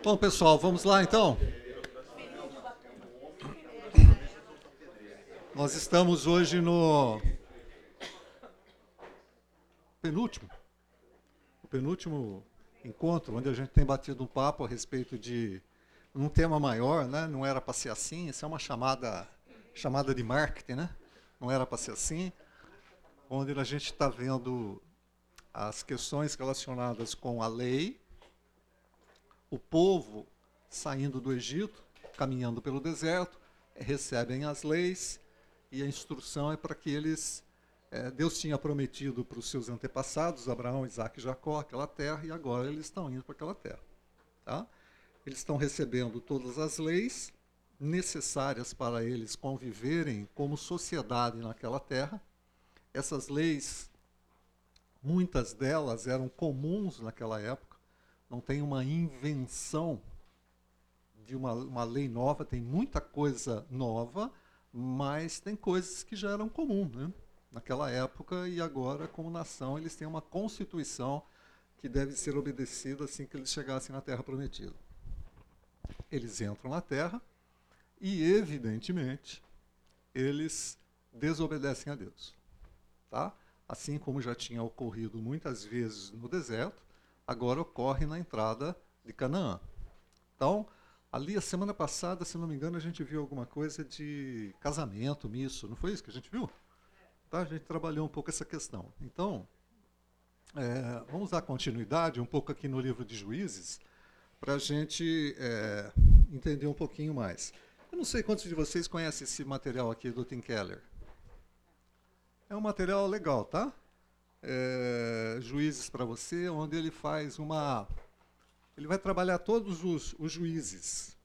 Bom, pessoal, vamos lá então? Nós estamos hoje no penúltimo, o penúltimo encontro, onde a gente tem batido um papo a respeito de um tema maior, né? Não era para ser assim, isso é uma chamada chamada de marketing, né? Não era para ser assim, onde a gente está vendo as questões relacionadas com a lei, o povo saindo do Egito, caminhando pelo deserto, recebem as leis e a instrução é para que eles. É, Deus tinha prometido para os seus antepassados, Abraão, Isaac e Jacó, aquela terra, e agora eles estão indo para aquela terra. Tá? Eles estão recebendo todas as leis necessárias para eles conviverem como sociedade naquela terra. Essas leis, muitas delas eram comuns naquela época, não tem uma invenção de uma, uma lei nova, tem muita coisa nova, mas tem coisas que já eram comuns né? naquela época e agora, como nação, eles têm uma constituição que deve ser obedecida assim que eles chegassem na Terra Prometida. Eles entram na Terra e, evidentemente, eles desobedecem a Deus. Tá? Assim como já tinha ocorrido muitas vezes no deserto, agora ocorre na entrada de Canaã. Então, ali a semana passada, se não me engano, a gente viu alguma coisa de casamento, misso, não foi isso que a gente viu? Tá? A gente trabalhou um pouco essa questão. Então, é, vamos dar continuidade um pouco aqui no livro de Juízes, para a gente é, entender um pouquinho mais. Eu não sei quantos de vocês conhecem esse material aqui do Tim Keller. É um material legal, tá? É, juízes para você, onde ele faz uma. Ele vai trabalhar todos os, os juízes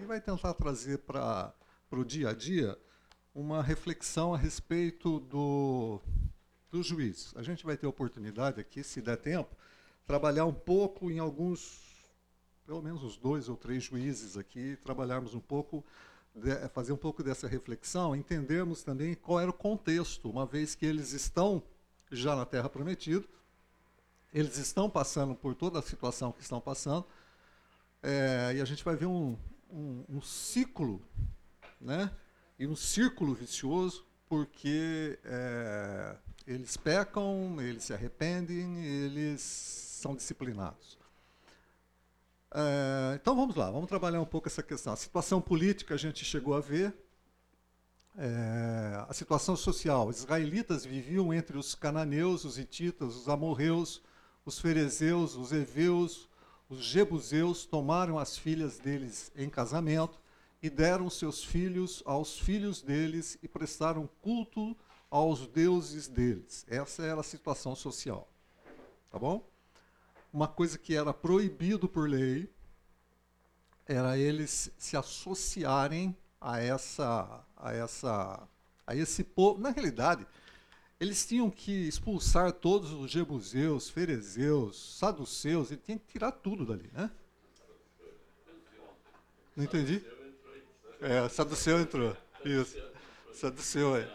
e vai tentar trazer para o dia a dia uma reflexão a respeito do, do juiz. A gente vai ter oportunidade aqui, se der tempo, trabalhar um pouco em alguns, pelo menos os dois ou três juízes aqui, trabalharmos um pouco, de, fazer um pouco dessa reflexão, entendermos também qual era o contexto, uma vez que eles estão já na Terra Prometida. Eles estão passando por toda a situação que estão passando. É, e a gente vai ver um, um, um, ciclo, né? E um círculo vicioso, porque é, eles pecam, eles se arrependem, eles são disciplinados. É, então vamos lá, vamos trabalhar um pouco essa questão. A situação política a gente chegou a ver, é, a situação social. Os israelitas viviam entre os cananeus, os hititas, os amorreus, os ferezeus, os heveus, os jebuseus, tomaram as filhas deles em casamento e deram seus filhos aos filhos deles e prestaram culto aos deuses deles. Essa era a situação social. Tá bom? Uma coisa que era proibido por lei era eles se associarem a essa a essa a esse povo. Na realidade, eles tinham que expulsar todos os jebuseus, ferezeus, saduceus, ele tinha que tirar tudo dali, né? Não entendi? É, saduceu entrou. Isso. Saduceu, é.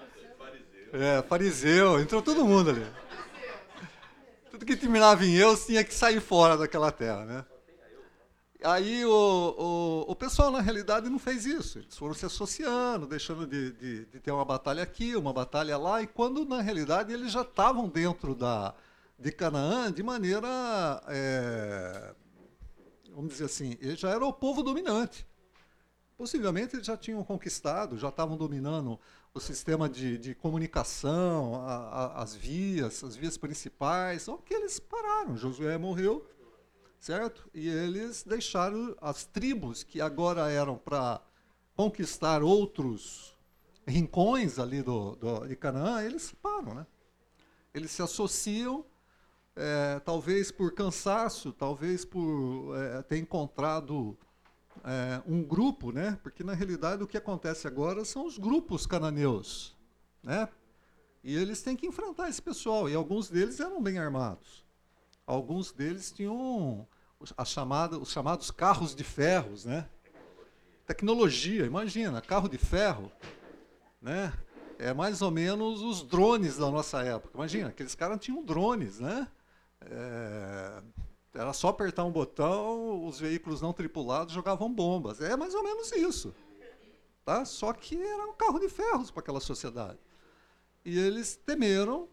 É, fariseu, entrou todo mundo ali. Tudo que terminava em eu tinha que sair fora daquela terra, né? Aí o, o, o, pessoal, na realidade, não fez isso. Eles foram se associando, deixando de, de, de, ter uma batalha aqui, uma batalha lá, e quando, na realidade, eles já estavam dentro da, de Canaã de maneira, é, vamos dizer assim, eles já eram o povo dominante. Possivelmente eles já tinham conquistado, já estavam dominando o sistema de, de comunicação, a, a, as vias, as vias principais, só que eles pararam. Josué morreu, certo? E eles deixaram as tribos que agora eram para conquistar outros rincões ali do, do, de Canaã, eles param, né? Eles se associam, é, talvez por cansaço, talvez por é, ter encontrado é, um grupo, né? Porque na realidade o que acontece agora são os grupos cananeus, né? E eles têm que enfrentar esse pessoal. E alguns deles eram bem armados. Alguns deles tinham a chamada, os chamados carros de ferros, né? Tecnologia, imagina, carro de ferro, né? É mais ou menos os drones da nossa época. Imagina, aqueles caras tinham drones, né? É, Era só apertar um botão, os veículos não tripulados jogavam bombas. É mais ou menos isso. Tá? Só que era um carro de ferros para aquela sociedade. E eles temeram,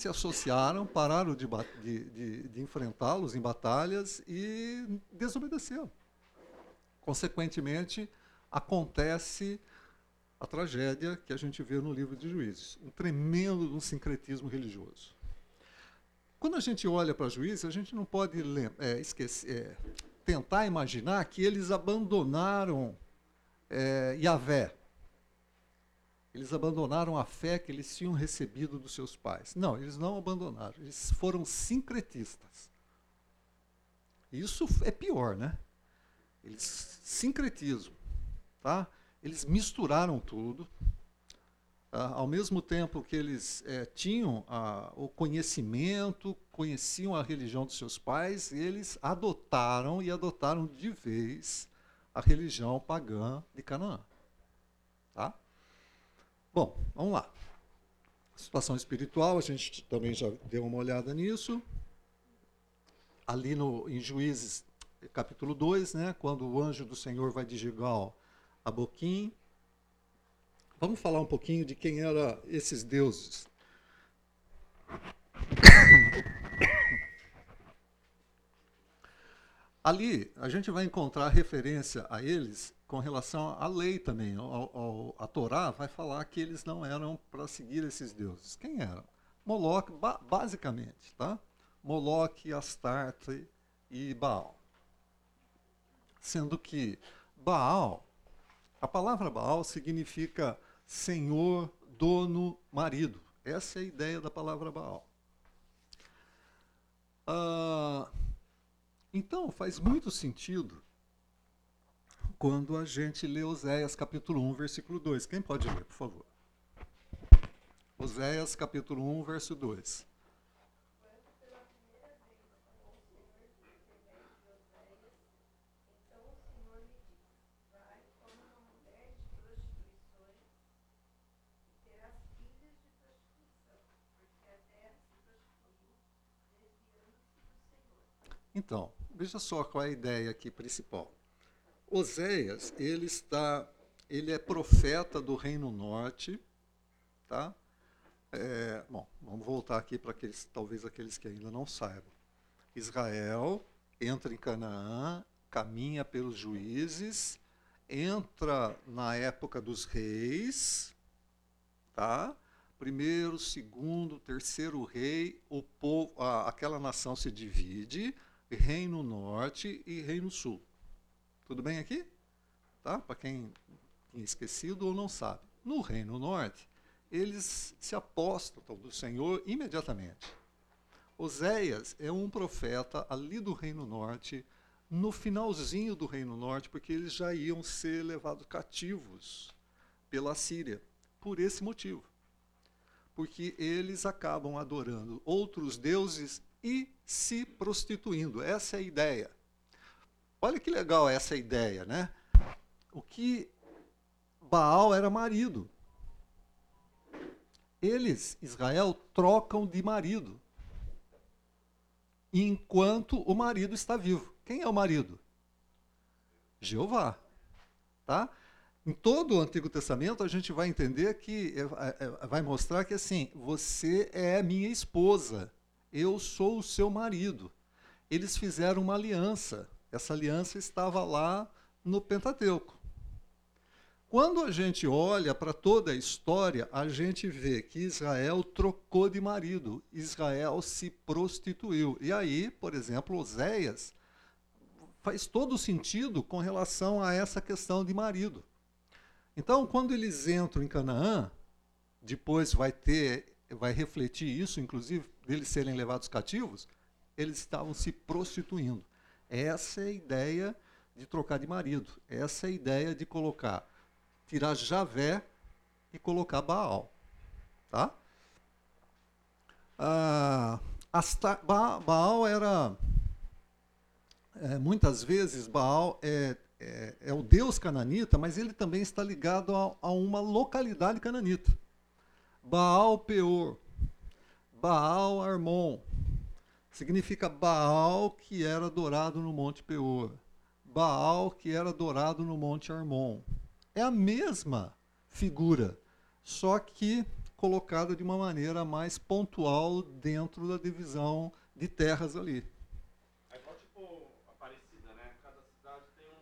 se associaram, pararam de, de, de, de enfrentá-los em batalhas e desobedeceram. Consequentemente, acontece a tragédia que a gente vê no livro de Juízes, um tremendo um sincretismo religioso. Quando a gente olha para Juízes, a gente não pode é, esquecer, é, tentar imaginar que eles abandonaram é, Yahvé. Eles abandonaram a fé que eles tinham recebido dos seus pais. Não, eles não abandonaram, eles foram sincretistas. Isso é pior, né? Eles sincretismo, tá? Eles misturaram tudo. Ah, ao mesmo tempo que eles é, tinham ah, o conhecimento, conheciam a religião dos seus pais, eles adotaram e adotaram de vez a religião pagã de Canaã. Bom, vamos lá. Situação espiritual, a gente também já deu uma olhada nisso. Ali no, em Juízes, capítulo 2, né, quando o anjo do Senhor vai de Gigal a Boquim. Vamos falar um pouquinho de quem eram esses deuses. Ali a gente vai encontrar referência a eles com relação à lei também. Ao, ao, a Torá vai falar que eles não eram para seguir esses deuses. Quem eram? Moloque, ba basicamente, tá? Moloque, Astarte e Baal. Sendo que Baal a palavra Baal significa senhor, dono, marido. Essa é a ideia da palavra Baal. Ah, então, faz muito sentido quando a gente lê Oséias capítulo 1, versículo 2. Quem pode ler, por favor? Oséias capítulo 1, verso 2. Então, veja só qual é a ideia aqui principal. Oséias, ele está, ele é profeta do Reino Norte, tá? É, bom, vamos voltar aqui para aqueles, talvez aqueles que ainda não saibam. Israel entra em Canaã, caminha pelos juízes, entra na época dos reis, tá? Primeiro, segundo, terceiro rei, o povo, a, aquela nação se divide, Reino Norte e Reino Sul. Tudo bem aqui? Tá? Para quem tinha esquecido ou não sabe. No Reino Norte, eles se apostam do Senhor imediatamente. Oséias é um profeta ali do Reino Norte, no finalzinho do Reino Norte, porque eles já iam ser levados cativos pela Síria, por esse motivo. Porque eles acabam adorando outros deuses e se prostituindo. Essa é a ideia. Olha que legal essa ideia, né? O que Baal era marido. Eles, Israel, trocam de marido. Enquanto o marido está vivo. Quem é o marido? Jeová. Tá? Em todo o Antigo Testamento, a gente vai entender que, é, é, vai mostrar que assim, você é minha esposa eu sou o seu marido. Eles fizeram uma aliança. Essa aliança estava lá no Pentateuco. Quando a gente olha para toda a história, a gente vê que Israel trocou de marido, Israel se prostituiu. E aí, por exemplo, Oséias faz todo sentido com relação a essa questão de marido. Então, quando eles entram em Canaã, depois vai ter, vai refletir isso, inclusive deles serem levados cativos, eles estavam se prostituindo. Essa é a ideia de trocar de marido. Essa é a ideia de colocar, tirar Javé e colocar Baal. Tá? Ah, Baal era. É, muitas vezes, Baal é, é, é, o deus cananita, mas ele também está ligado a, a uma localidade cananita. Baal Peor, Baal Armon. Significa Baal que era adorado no Monte Peor, Baal que era adorado no Monte Armon. É a mesma figura, só que colocada de uma maneira mais pontual dentro da divisão de terras ali. É igual tipo Aparecida, né? Cada cidade tem um.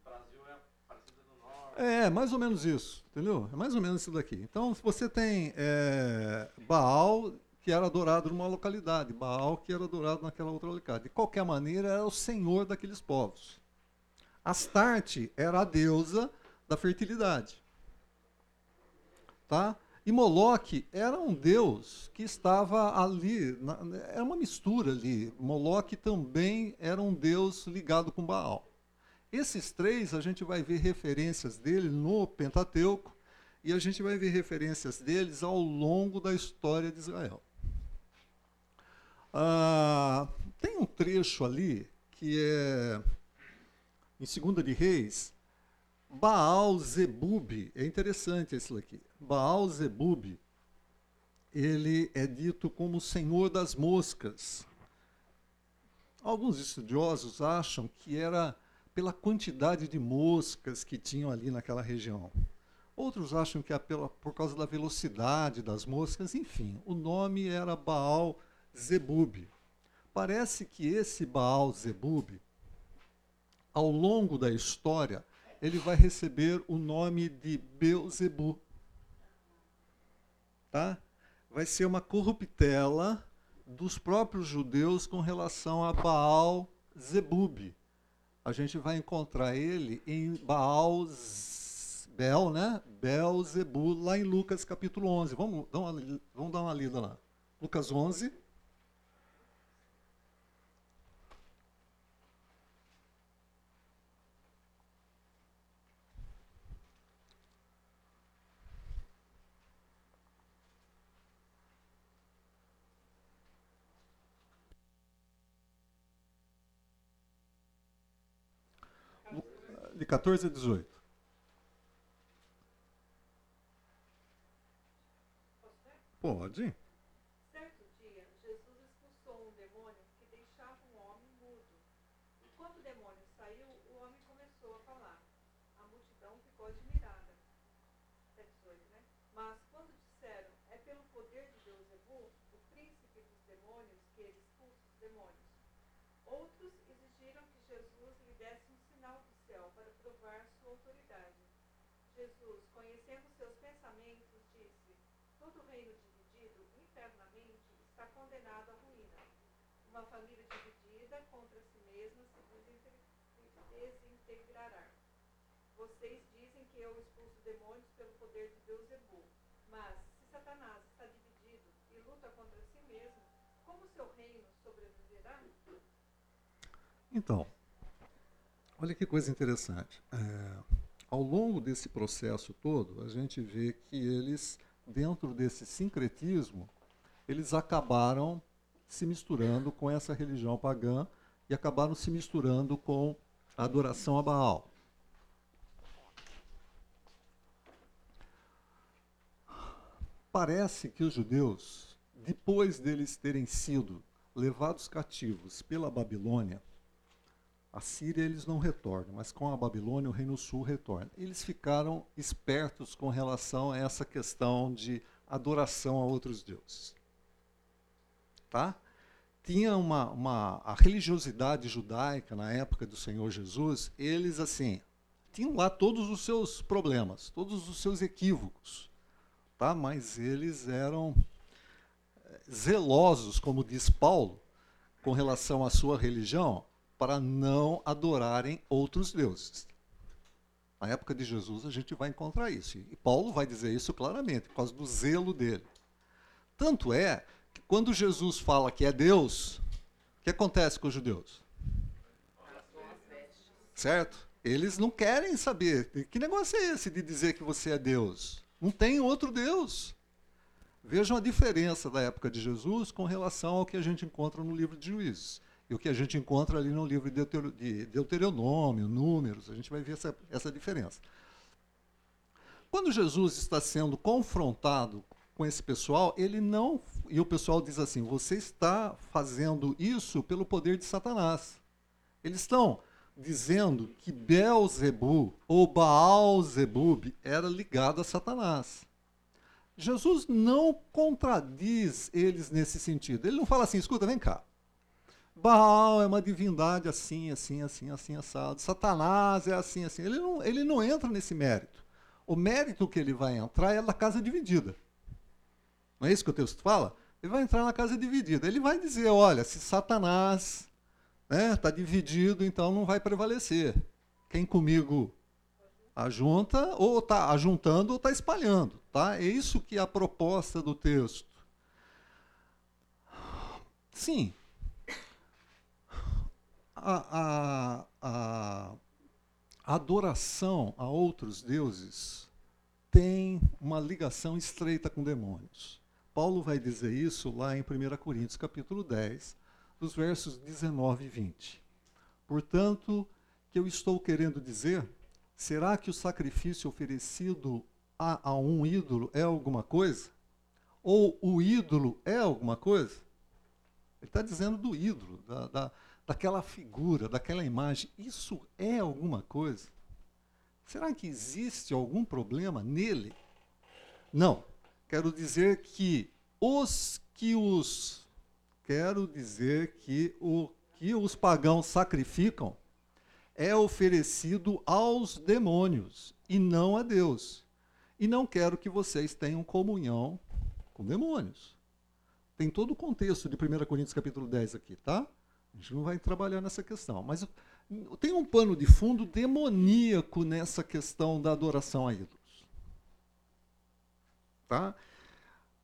O Brasil é Aparecida do Norte. É, mais ou menos isso, entendeu? É mais ou menos isso daqui. Então, se você tem é, Baal, que era adorado numa localidade, Baal, que era adorado naquela outra localidade. De qualquer maneira, era o senhor daqueles povos. Astarte era a deusa da fertilidade. Tá? E Moloque era um deus que estava ali, na, era uma mistura ali. Moloque também era um deus ligado com Baal. Esses três a gente vai ver referências dele no Pentateuco e a gente vai ver referências deles ao longo da história de Israel. Ah, tem um trecho ali que é em 2 de Reis, Baal Zebub, é interessante esse aqui. Baal Zebub, ele é dito como o senhor das moscas. Alguns estudiosos acham que era pela quantidade de moscas que tinham ali naquela região. Outros acham que é pela, por causa da velocidade das moscas, enfim, o nome era Baal Zebub. Parece que esse Baal Zebub, ao longo da história, ele vai receber o nome de Beuzebu. Tá? Vai ser uma corruptela dos próprios judeus com relação a Baal Zebub. A gente vai encontrar ele em Baal Bel, né? Belzebu, lá em Lucas capítulo 11. Vamos, vamos dar uma lida lá. Lucas 11. De 14 a 18. Pode. Certo dia, Jesus expulsou um demônio que deixava um homem mudo. E quando o demônio saiu, o homem começou a falar. A multidão ficou admirada. É 18, né? Mas quando disseram, é pelo poder de Beuzebu, o príncipe dos demônios, que ele expulsa os demônios. Outros exigiram que Jesus lhe desse um sinal do céu para provar sua autoridade. Jesus, conhecendo seus pensamentos, disse: Todo reino dividido internamente está condenado à ruína. Uma família dividida contra si mesma se desintegrará. Vocês dizem que eu expulso demônios pelo poder de Beuzebu. Mas, se Satanás está dividido e luta contra si mesmo, como seu reino sobreviverá? Então, olha que coisa interessante. É, ao longo desse processo todo, a gente vê que eles, dentro desse sincretismo, eles acabaram se misturando com essa religião pagã e acabaram se misturando com a adoração a Baal. Parece que os judeus, depois deles terem sido levados cativos pela Babilônia, a Síria eles não retornam, mas com a Babilônia o Reino Sul retorna. Eles ficaram espertos com relação a essa questão de adoração a outros deuses. Tá? Tinha uma, uma a religiosidade judaica na época do Senhor Jesus, eles assim tinham lá todos os seus problemas, todos os seus equívocos, tá? Mas eles eram eh, zelosos, como diz Paulo, com relação à sua religião, para não adorarem outros deuses. Na época de Jesus a gente vai encontrar isso. E Paulo vai dizer isso claramente, por causa do zelo dele. Tanto é quando Jesus fala que é Deus, o que acontece com os judeus? Certo? Eles não querem saber. Que negócio é esse de dizer que você é Deus? Não tem outro Deus. Vejam a diferença da época de Jesus com relação ao que a gente encontra no livro de Juízes e o que a gente encontra ali no livro de Deuteronômio, Números, a gente vai ver essa, essa diferença. Quando Jesus está sendo confrontado com esse pessoal, ele não. E o pessoal diz assim: você está fazendo isso pelo poder de Satanás. Eles estão dizendo que Belzebu ou Baal-Zebub era ligado a Satanás. Jesus não contradiz eles nesse sentido. Ele não fala assim: escuta, vem cá. Baal é uma divindade assim, assim, assim, assim, assado. Satanás é assim, assim. Ele não, ele não entra nesse mérito. O mérito que ele vai entrar é da casa dividida. Não é isso que o texto fala? Ele vai entrar na casa dividida. Ele vai dizer: olha, se Satanás está né, tá dividido, então não vai prevalecer. Quem comigo ajunta, ou está ajuntando ou está espalhando. Tá? É isso que é a proposta do texto. Sim, a, a, a adoração a outros deuses tem uma ligação estreita com demônios. Paulo vai dizer isso lá em 1 Coríntios capítulo 10, dos versos 19 e 20. Portanto, que eu estou querendo dizer, será que o sacrifício oferecido a, a um ídolo é alguma coisa? Ou o ídolo é alguma coisa? Ele está dizendo do ídolo, da, da, daquela figura, daquela imagem, isso é alguma coisa? Será que existe algum problema nele? Não. Quero dizer que os que os quero dizer que o que os pagãos sacrificam é oferecido aos demônios e não a Deus. E não quero que vocês tenham comunhão com demônios. Tem todo o contexto de 1 Coríntios capítulo 10 aqui, tá? A gente não vai trabalhar nessa questão. Mas tem um pano de fundo demoníaco nessa questão da adoração a. Tá?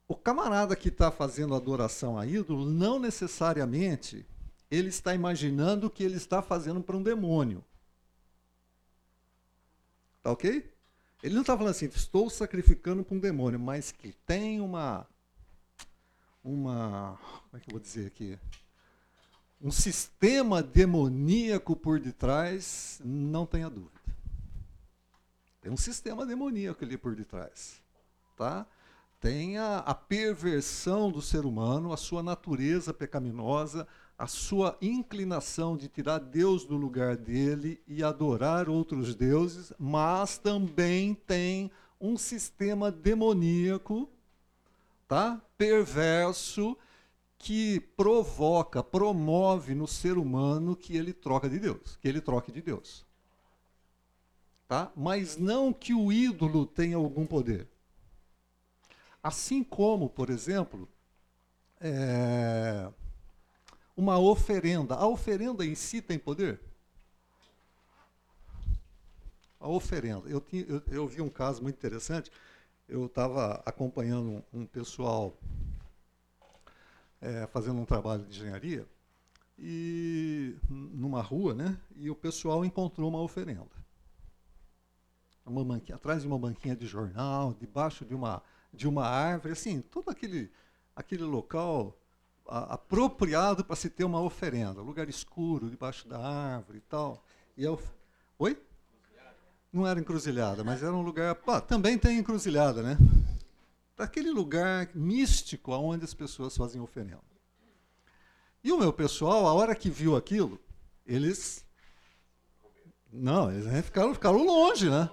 O camarada que está fazendo adoração a ídolo, não necessariamente ele está imaginando que ele está fazendo para um demônio. Tá ok? Ele não está falando assim, estou sacrificando para um demônio, mas que tem uma. Uma. Como é que eu vou dizer aqui? um sistema demoníaco por detrás, não tenha dúvida. Tem um sistema demoníaco ali por detrás. Tá? Tem a, a perversão do ser humano, a sua natureza pecaminosa, a sua inclinação de tirar Deus do lugar dele e adorar outros deuses, mas também tem um sistema demoníaco, tá? Perverso que provoca, promove no ser humano que ele troca de Deus, que ele troque de Deus. Tá? Mas não que o ídolo tenha algum poder. Assim como, por exemplo, é, uma oferenda. A oferenda em si tem poder? A oferenda. Eu, tinha, eu, eu vi um caso muito interessante. Eu estava acompanhando um, um pessoal é, fazendo um trabalho de engenharia e numa rua, né? E o pessoal encontrou uma oferenda. Uma banquinha, atrás de uma banquinha de jornal, debaixo de uma de uma árvore, assim, todo aquele aquele local a, apropriado para se ter uma oferenda, lugar escuro, debaixo da árvore e tal. E eu, oi? Não era encruzilhada, mas era um lugar. Pá, também tem encruzilhada, né? daquele lugar místico aonde as pessoas fazem oferenda. E o meu pessoal, a hora que viu aquilo, eles. Não, eles ficaram, ficaram longe, né?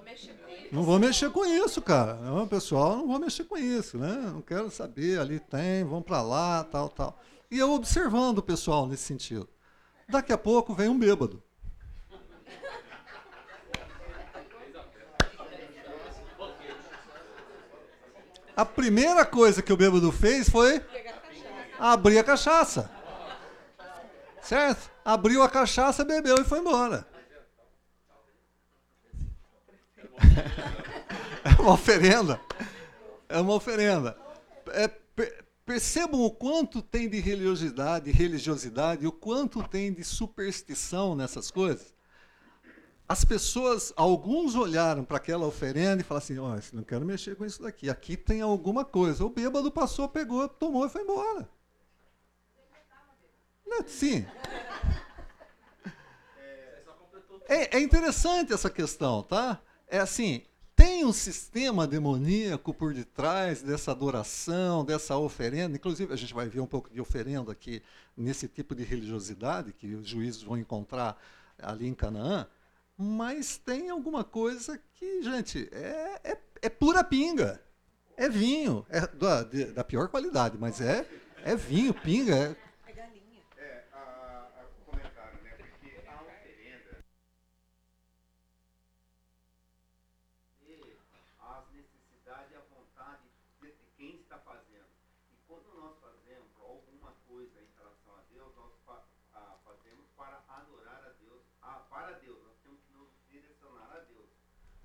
Não vou mexer com isso, cara. Não, pessoal, não vou mexer com isso, né? Não quero saber, ali tem, vão para lá, tal, tal. E eu observando o pessoal nesse sentido. Daqui a pouco vem um bêbado. A primeira coisa que o bêbado fez foi abrir a cachaça. Certo? Abriu a cachaça, bebeu e foi embora. É uma oferenda. É uma oferenda. É, percebam o quanto tem de religiosidade, religiosidade, o quanto tem de superstição nessas coisas as pessoas, alguns olharam para aquela oferenda e falaram assim: oh, não quero mexer com isso daqui, aqui tem alguma coisa. O bêbado passou, pegou, tomou e foi embora. Não, sim. É, é interessante essa questão, tá? É assim, tem um sistema demoníaco por detrás dessa adoração, dessa oferenda. Inclusive, a gente vai ver um pouco de oferenda aqui nesse tipo de religiosidade que os juízes vão encontrar ali em Canaã. Mas tem alguma coisa que, gente, é, é, é pura pinga. É vinho. É da, de, da pior qualidade, mas é, é vinho, pinga. É, É galinha. É, a, a, o comentário, né? Porque a oferenda e as necessidades e a vontade de, de quem está fazendo. E quando nós fazemos alguma coisa em relação a Deus, nós fa, a, fazemos para adorar a Deus, a, para Deus. Nós temos que nos direcionar a Deus.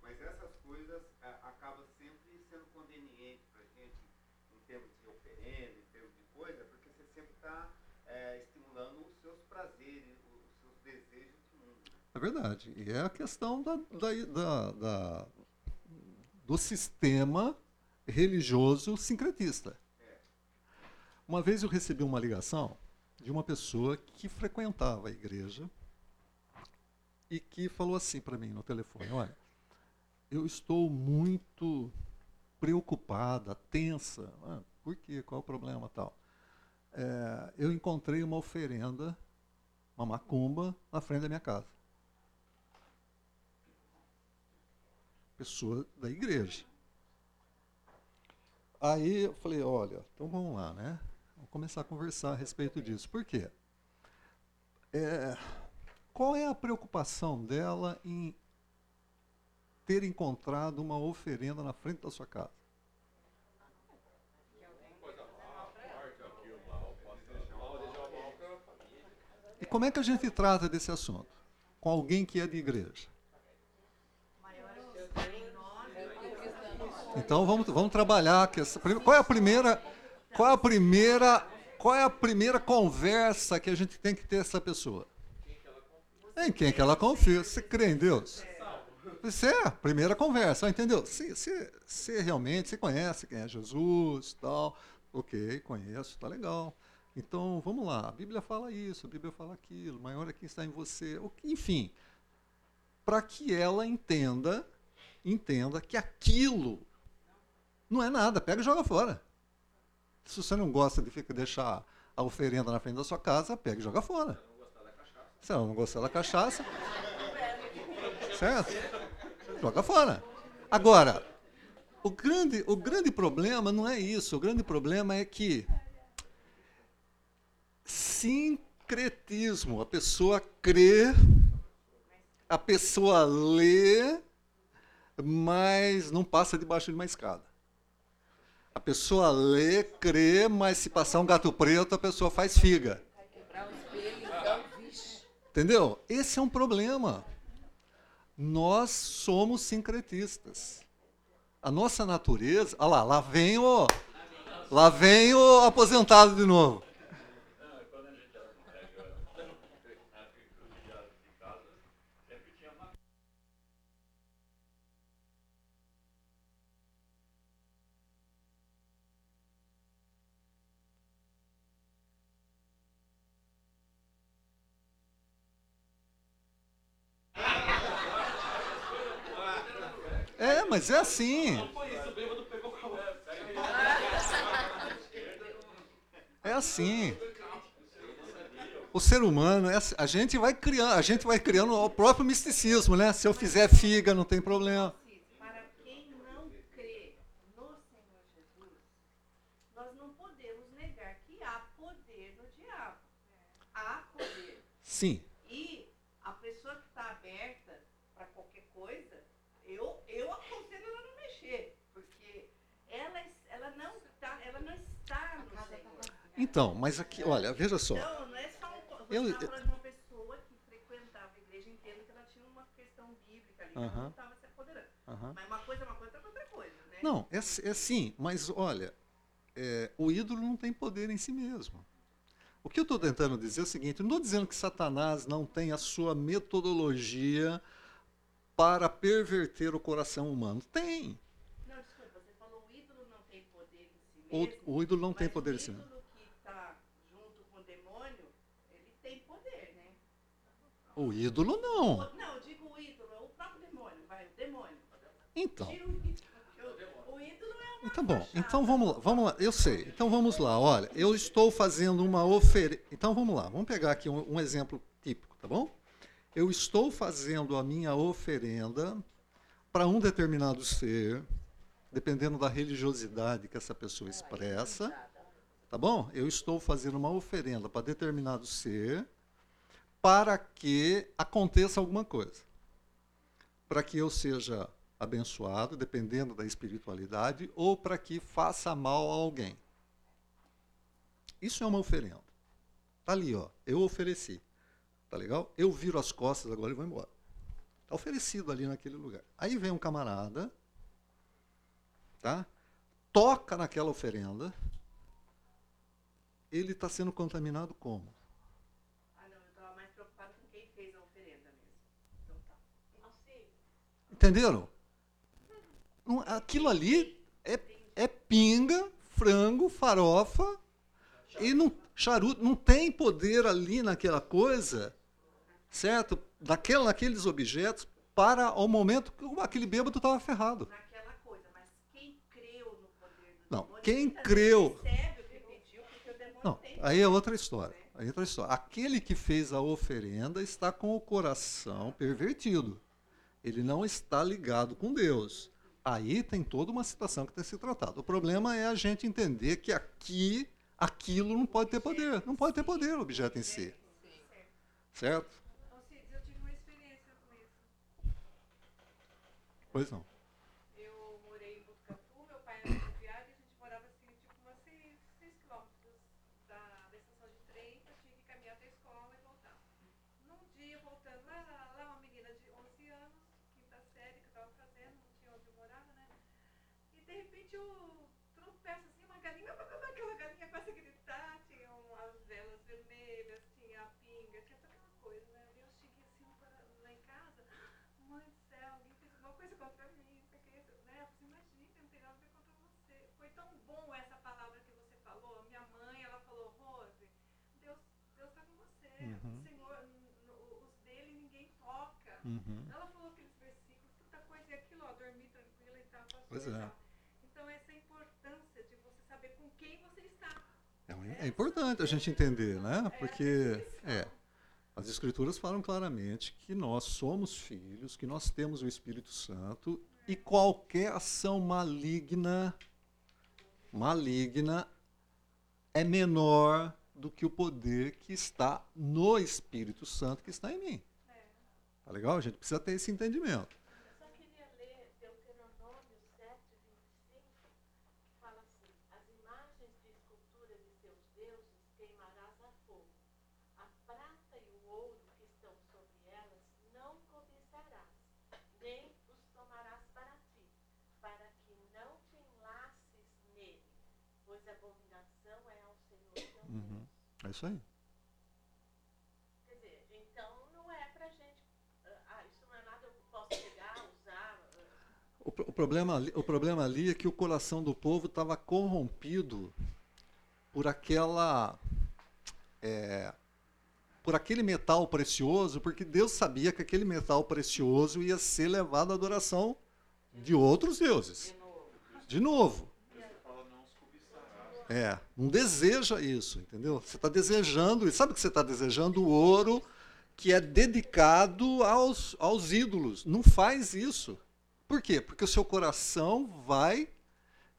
Mas essas coisas a, acabam sempre sendo convenientes para a gente, em termos de oferenda, em termos de coisa, porque você sempre está é, estimulando os seus prazeres, os seus desejos de mundo. é verdade. E é a questão da, da, da, da- do sistema religioso sincretista. Uma vez eu recebi uma ligação de uma pessoa que frequentava a igreja e que falou assim para mim no telefone: Olha, eu estou muito preocupada, tensa. Ah, por quê? Qual é o problema tal? É, eu encontrei uma oferenda, uma macumba, na frente da minha casa. Pessoa da igreja. Aí eu falei, olha, então vamos lá, né? Vamos começar a conversar a respeito disso. Por quê? É, qual é a preocupação dela em ter encontrado uma oferenda na frente da sua casa? E como é que a gente trata desse assunto? Com alguém que é de igreja. Então vamos, vamos trabalhar qual é a primeira qual é a primeira qual é a primeira conversa que a gente tem que ter essa pessoa? Em quem que ela confia? Você crê em Deus? Isso é a primeira conversa, entendeu? Se, se, se realmente você conhece quem é Jesus, tal, ok, conheço, tá legal. Então vamos lá, a Bíblia fala isso, a Bíblia fala aquilo, maior é quem está em você, enfim, para que ela entenda, entenda que aquilo não é nada, pega e joga fora. Se você não gosta de ficar, deixar a oferenda na frente da sua casa, pega e joga fora. Se ela não gostar da cachaça, certo? Joga fora. Agora, o grande, o grande problema não é isso. O grande problema é que sincretismo, a pessoa crê, a pessoa lê, mas não passa debaixo de uma escada. A pessoa lê, crê, mas se passar um gato preto, a pessoa faz figa. Entendeu? Esse é um problema. Nós somos sincretistas. A nossa natureza. Olha lá, lá vem o. Lá vem o aposentado de novo. Quando a gente era moleque, na agricultura de casa, sempre tinha uma É, mas é assim. É assim. O ser humano, é assim, a gente vai criando, a gente vai criando o próprio misticismo, né? Se eu fizer figa, não tem problema. Para quem não crê no Senhor Jesus, nós não podemos negar que há poder no diabo. Há poder. Sim. E a pessoa que está aberta para qualquer coisa, eu, eu aconselho ela não mexer. Porque ela, ela, não, tá, ela não está no Senhor. Então, mas aqui, olha, veja só. Então, não é só um. Você Eu- está falando de uma pessoa que frequentava a igreja entendo que ela tinha uma questão bíblica ali, que ela Aham. não estava se apoderando. Aham. Mas uma coisa é uma coisa, outra coisa é outra coisa, né? Não, é, é sim, mas olha, é, o ídolo não tem poder em si mesmo. O que eu estou tentando dizer é o seguinte: eu não estou dizendo que Satanás não tem a sua metodologia para perverter o coração humano. Tem. Não, desculpa, você falou o ídolo não tem poder em si O, mesmo. o ídolo não tem poder em o si mesmo. ídolo que está junto com o demônio, ele tem poder, né? O ídolo não. Não, eu digo o ídolo, é o próprio demônio, vai, o demônio. Então, Tira o ídolo. é então bom, então vamos lá, vamos lá. Eu sei. Então vamos lá. Olha, eu estou fazendo uma oferenda. Então vamos lá. Vamos pegar aqui um, um exemplo típico, tá bom? Eu estou fazendo a minha oferenda para um determinado ser, dependendo da religiosidade que essa pessoa expressa. Tá bom? Eu estou fazendo uma oferenda para determinado ser para que aconteça alguma coisa. Para que eu seja abençoado, dependendo da espiritualidade, ou para que faça mal a alguém. Isso é uma oferenda. Tá ali, ó. Eu ofereci. Tá legal? Eu viro as costas agora e vou embora. Tá oferecido ali naquele lugar. Aí vem um camarada, tá? Toca naquela oferenda. Ele está sendo contaminado como? Ah, não, eu estava mais preocupado com quem fez a oferenda mesmo. Então tá. Alci, Entenderam? Aquilo ali é, é pinga, frango, farofa e não, charuto. Não tem poder ali naquela coisa, certo? Daquela, naqueles objetos para o momento que aquele bêbado estava ferrado. Naquela coisa, mas quem creu no poder do Não, demônio, quem creu- pediu, Não, aí é outra história. Aí é outra história. Aquele que fez a oferenda está com o coração pervertido. Ele não está ligado com Deus. Aí tem toda uma situação que tem que ser tratada. O problema é a gente entender que aqui, aquilo não pode ter poder. Não pode ter poder o objeto em si. Certo? Alcides, eu tive uma experiência com isso. Pois não. Eu morei em Botucatu, meu pai era rodoviário e a gente morava assim, tipo, umas 6 quilômetros da, da estação de trem, eu tinha que caminhar até a escola e voltar. Num dia, voltando lá, lá uma menina de 11 anos, quinta série, que eu tava fazendo, não tinha onde eu morava, né? E de repente eu tropeço assim, uma galinha, aquela galinha começa a gritar, tinha umas velas vermelhas, tinha a pinga, tinha toda aquela coisa, né? Eu cheguei assim para- lá em casa, mãe do céu, alguém fez alguma coisa contra mim, porque, né? Eu falei, imagina, não tem nada a ver contra você. Foi tão bom essa palavra que você falou, minha mãe, ela falou, Rose, Deus, Deus tá com você, Uhum. o Senhor, os dele ninguém toca. Uhum. Ela falou aqueles versículos, tanta coisa, e aquilo, ó, dormir tranquila e tal, passou Pois é. Então, essa é importância de você saber com quem você está. É, um- é importante a gente entender, né? Porque é, as escrituras falam claramente que nós somos filhos, que nós temos o Espírito Santo e qualquer ação maligna, maligna, é menor do que o poder que está no Espírito Santo que está em mim. Tá legal? A gente precisa ter esse entendimento. Eu só queria ler Deuteronômio 7, 25, que fala assim: As imagens de escultura de seus deuses queimarás a fogo. A prata e o ouro que estão sobre elas não cobiçarás, nem os tomarás para ti, para que não te enlaces nele, pois abominação é ao Senhor teu Uhum. Deus. É isso aí. Quer dizer, então não é pra gente. Ah, isso não é nada eu posso pegar, usar. ah, O, o problema, ali- o problema ali é que o coração do povo estava corrompido por aquela. é, por aquele metal precioso, porque Deus sabia que aquele metal precioso ia ser levado à adoração de outros deuses. De novo. É, não deseja isso, entendeu? Você está desejando, e sabe o que você está desejando? O ouro que é dedicado aos, aos ídolos. Não faz isso. Por quê? Porque o seu coração vai.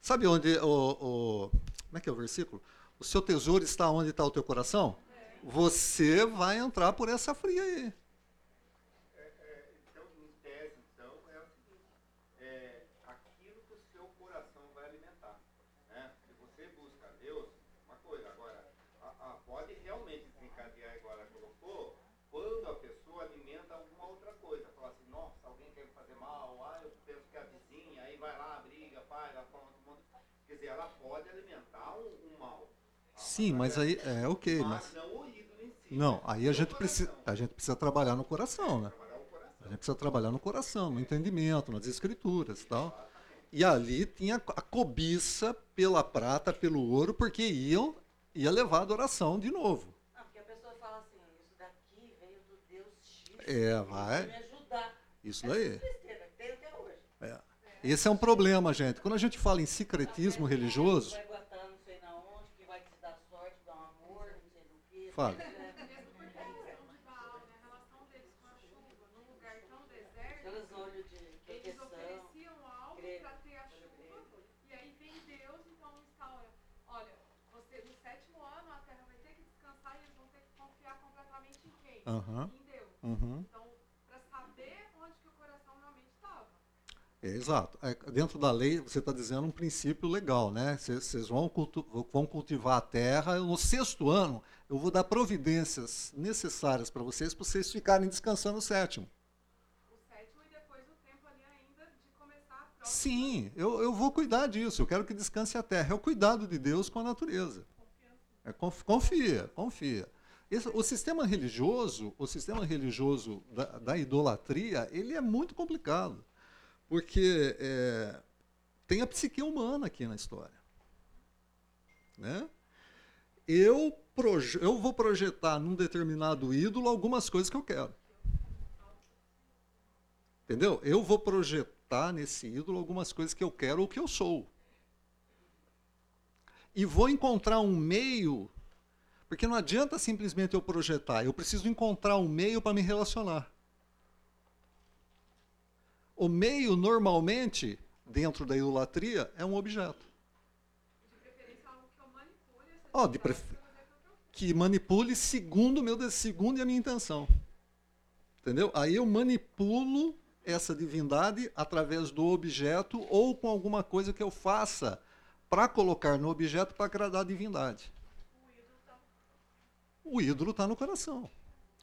Sabe onde o, o- Como é que é o versículo? O seu tesouro está onde está o teu coração? Você vai entrar por essa fria aí. É, é, então, em tese, então, é o seguinte, é, aquilo que o seu coração vai alimentar. Né? Se você busca a Deus, uma coisa, agora, a, a- pode realmente desencadear, igual ela colocou, quando a pessoa alimenta alguma outra coisa. Fala assim, nossa, alguém quer me fazer mal, ah, eu penso que é a vizinha, aí vai lá, briga, faz, ela fala todo mundo. Quer dizer, ela pode alimentar um, um mal. Sim, mas aí. É ok, Mas mas. não o ídolo em si. Não, né? aí a gente precisa, a gente precisa trabalhar no coração, né? Trabalhar o coração. A gente precisa trabalhar no coração, no entendimento, nas escrituras e tal. E ali tinha a cobiça pela prata, pelo ouro, porque iam, ia levar a adoração de novo. Ah, porque a pessoa fala assim: Isso daqui veio do Deus X. É, vai. me ajudar. Isso Essa daí. É. Esse é um problema, gente. Quando a gente fala em secretismo religioso, Vai botar não sei na onde, que vai te dar sorte, dar um amor, não sei do que. Fale. Mesmo porque a questão de Baal, né, a relação deles com a chuva, num lugar tão deserto, Aqueles olhos de eles proteção. ofereciam algo Grego. para ter a chuva, e aí vem Deus, então instaura, olha, você, no sétimo ano a terra vai ter que descansar e eles vão ter que confiar completamente em quem? Aham. Em Deus. Uhum. Então, para saber onde que o coração realmente estava. É, exato. É, dentro da lei, você está dizendo um princípio legal, né? Vocês vão, cultu- vão cultivar a terra. No sexto ano, eu vou dar providências necessárias para vocês, para vocês ficarem descansando no sétimo. O sétimo e depois o tempo ali ainda de começar a próxima Sim, eu, eu vou cuidar disso. Eu quero que descanse a terra. É o cuidado de Deus com a natureza. É, conf- confia, confia. Esse- o sistema religioso, o sistema religioso da, da idolatria, ele é muito complicado, porque é, tem a psique humana aqui na história, né? Eu, eu vou projetar num determinado ídolo algumas coisas que eu quero. Entendeu? Eu vou projetar nesse ídolo algumas coisas que eu quero ou que eu sou. E vou encontrar um meio, porque não adianta simplesmente eu projetar, eu preciso encontrar um meio para me relacionar. O meio, normalmente, dentro da idolatria, é um objeto. preferência Ó, de divindade pref- pra fazer aquilo que manipule segundo meu segundo a minha intenção. Entendeu? Aí eu manipulo essa divindade através do objeto ou com alguma coisa que eu faça para colocar no objeto para agradar a divindade. O ídolo está no coração.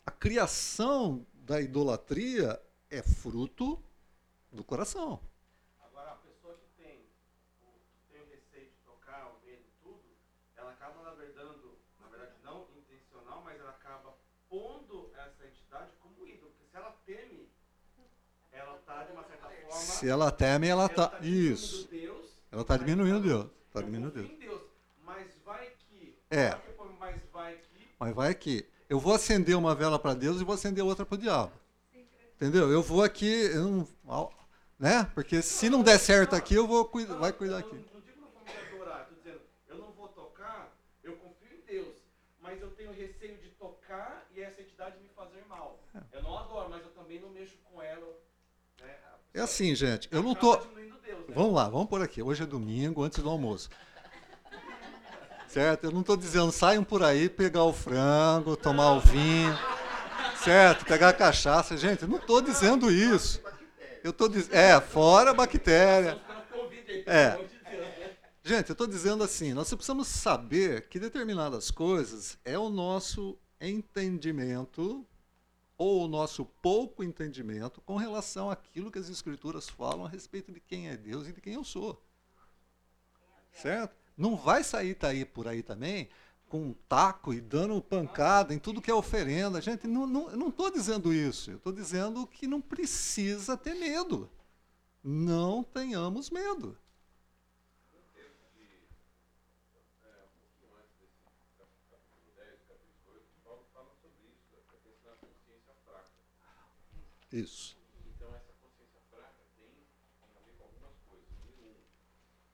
A criação da idolatria é fruto do coração. Agora, a pessoa que tem, o, que tem o receio de tocar, o medo, tudo, ela acaba, na verdade, na verdade, não intencional, mas ela acaba pondo essa entidade como ídolo. Porque se ela teme, ela está, de uma certa forma. Se ela teme, ela está. tá diminuindo Isso. Deus, Ela está diminuindo Deus. Está diminuindo Deus. Deus. Mas vai que. É. que Mas vai que. Mas vai aqui. Eu vou acender uma vela para Deus e vou acender outra para o diabo. Entendeu? Eu vou aqui, eu não, né? Porque se não der certo aqui, eu vou cuidar, vai cuidar aqui. Eu não vou tocar, eu confio em Deus, mas eu tenho receio de tocar e essa entidade me fazer mal. Eu não adoro, mas eu também não mexo com ela. Né? É assim, gente. Eu não tô. Deus, né? Vamos lá, vamos por aqui. Hoje é domingo, antes do almoço. Certo? Eu não estou dizendo saiam por aí pegar o frango, tomar o vinho, certo? Pegar a cachaça. Gente, eu não estou dizendo isso. Eu estou dizendo. É, fora a bactéria. É. né? Gente, eu estou dizendo assim, nós precisamos saber que determinadas coisas é o nosso entendimento ou o nosso pouco entendimento com relação àquilo que as escrituras falam a respeito de quem é Deus e de quem eu sou. Certo? Não vai sair daí por aí também com um taco e dando pancada em tudo que é oferenda. Gente, não, não, eu não estou dizendo isso. Estou dizendo que não precisa ter medo. Não tenhamos medo. Isso. Então essa consciência fraca tem, tem a ver com algumas coisas. Número um,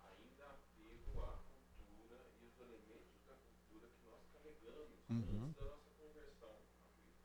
ainda apego à cultura e os elementos da cultura que nós carregamos Uhum. antes da nossa conversão a Cristo. Uhum. E segunda é a falta da substituição de valores culturais que tem a ver com idolatria pela palavra de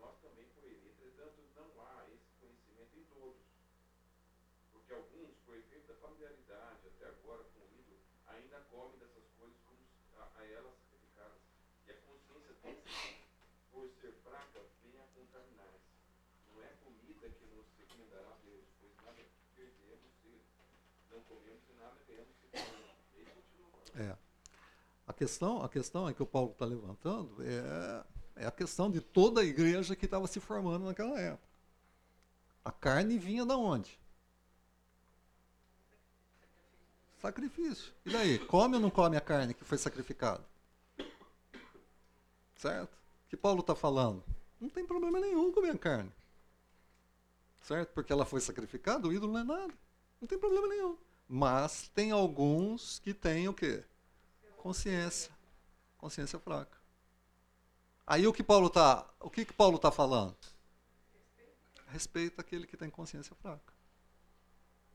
nós também por ele. Entretanto, não há esse conhecimento em todos. Porque alguns, por efeito da familiaridade até agora com o ídolo, ainda comem dessas coisas como a, a elas sacrificadas. E a consciência desse, por ser fraca, vem a contaminar-se. Não é comida que nos recomendará Deus, pois nada perdemos se não comemos e nada ganhamos se comemos. Continua. É. A questão, a questão é que o Paulo está levantando é é a questão de toda a igreja que estava se formando naquela época. A carne vinha da onde? Sacrifício. E daí? Come ou não come a carne que foi sacrificada? Certo? O que Paulo está falando? Não tem problema nenhum comer a carne. Certo? Porque ela foi sacrificada, o ídolo não é nada. Não tem problema nenhum. Mas tem alguns que têm o quê? Consciência. Consciência fraca. Aí o que Paulo está, o que, que Paulo está falando? Respeita aquele que tem consciência fraca.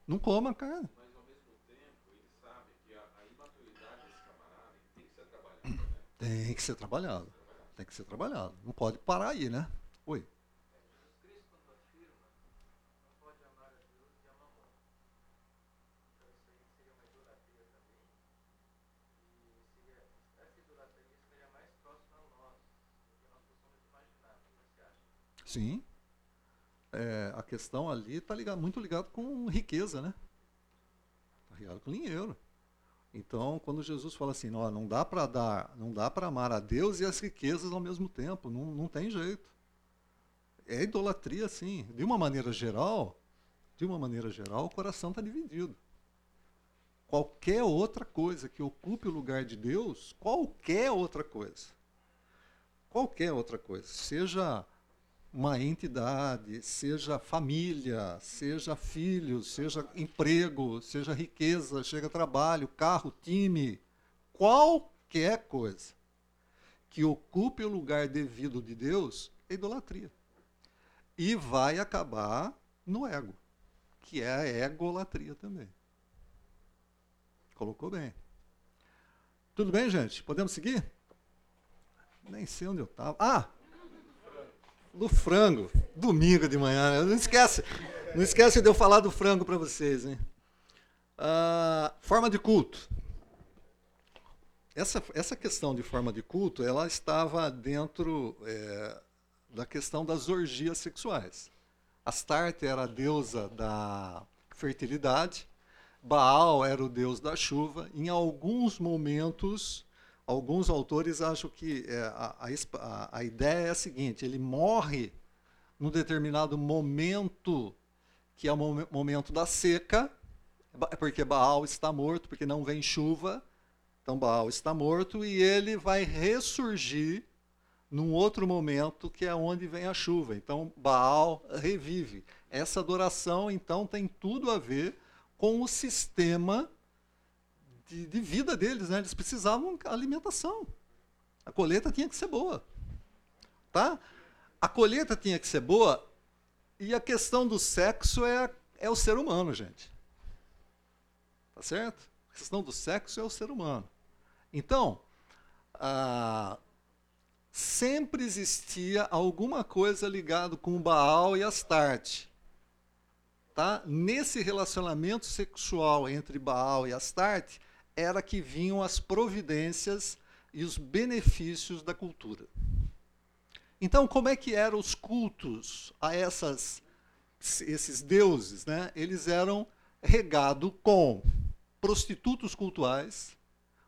Não coma a carne. Mas ao mesmo tempo, ele sabe que a, a imaturidade desse camarada tem que ser trabalhada. Né? Tem que ser trabalhado. Tem que ser trabalhado. Não pode parar aí, né? Oi. Jesus Cristo, quando afirma, não pode amar a Deus e a mamão. Então isso aí seria uma idolatria também. E seria, essa idolatria estaria mais próxima a nós, do que nós possamos imaginar. O que você acha? Sim. É, a questão ali está ligado, muito ligado com riqueza, né? Está ligado com dinheiro. Então, quando Jesus fala assim, ó, não dá para dar, não dá para amar a Deus e as riquezas ao mesmo tempo, não, não tem jeito. É idolatria, sim. De uma maneira geral, de uma maneira geral, o coração está dividido. Qualquer outra coisa que ocupe o lugar de Deus, qualquer outra coisa, qualquer outra coisa, seja uma entidade, seja família, seja filho, seja emprego, seja riqueza, seja trabalho, carro, time, qualquer coisa que ocupe o lugar devido de Deus é idolatria. E vai acabar no ego, que é a egolatria também. Colocou bem. Tudo bem, gente? Podemos seguir? Nem sei onde eu estava. Ah! Do frango, domingo de manhã. né? Não esquece, não esquece de eu falar do frango para vocês, hein? Ah, forma de culto. Essa, essa questão de forma de culto, ela estava dentro é, da questão das orgias sexuais. Astarte era a deusa da fertilidade, Baal era o deus da chuva. Em alguns momentos, alguns autores acham que é, a, a, a, ideia é a seguinte: ele morre num determinado momento, que é o mom momento da seca, porque Baal está morto, porque não vem chuva. Então Baal está morto e ele vai ressurgir num outro momento que é onde vem a chuva. Então Baal revive. Essa adoração então tem tudo a ver com o sistema de, de, vida deles, né? Eles precisavam alimentação. A colheita tinha que ser boa. Tá? A colheita tinha que ser boa e a questão do sexo é, é o ser humano, gente. Tá certo? A questão do sexo é o ser humano. Então, ah, sempre existia alguma coisa ligada com Baal e Astarte. Tá? Nesse relacionamento sexual entre Baal e Astarte, era que vinham as providências e os benefícios da cultura. Então, como é que eram os cultos a essas, esses deuses? Né? Eles eram regados com prostitutos cultuais,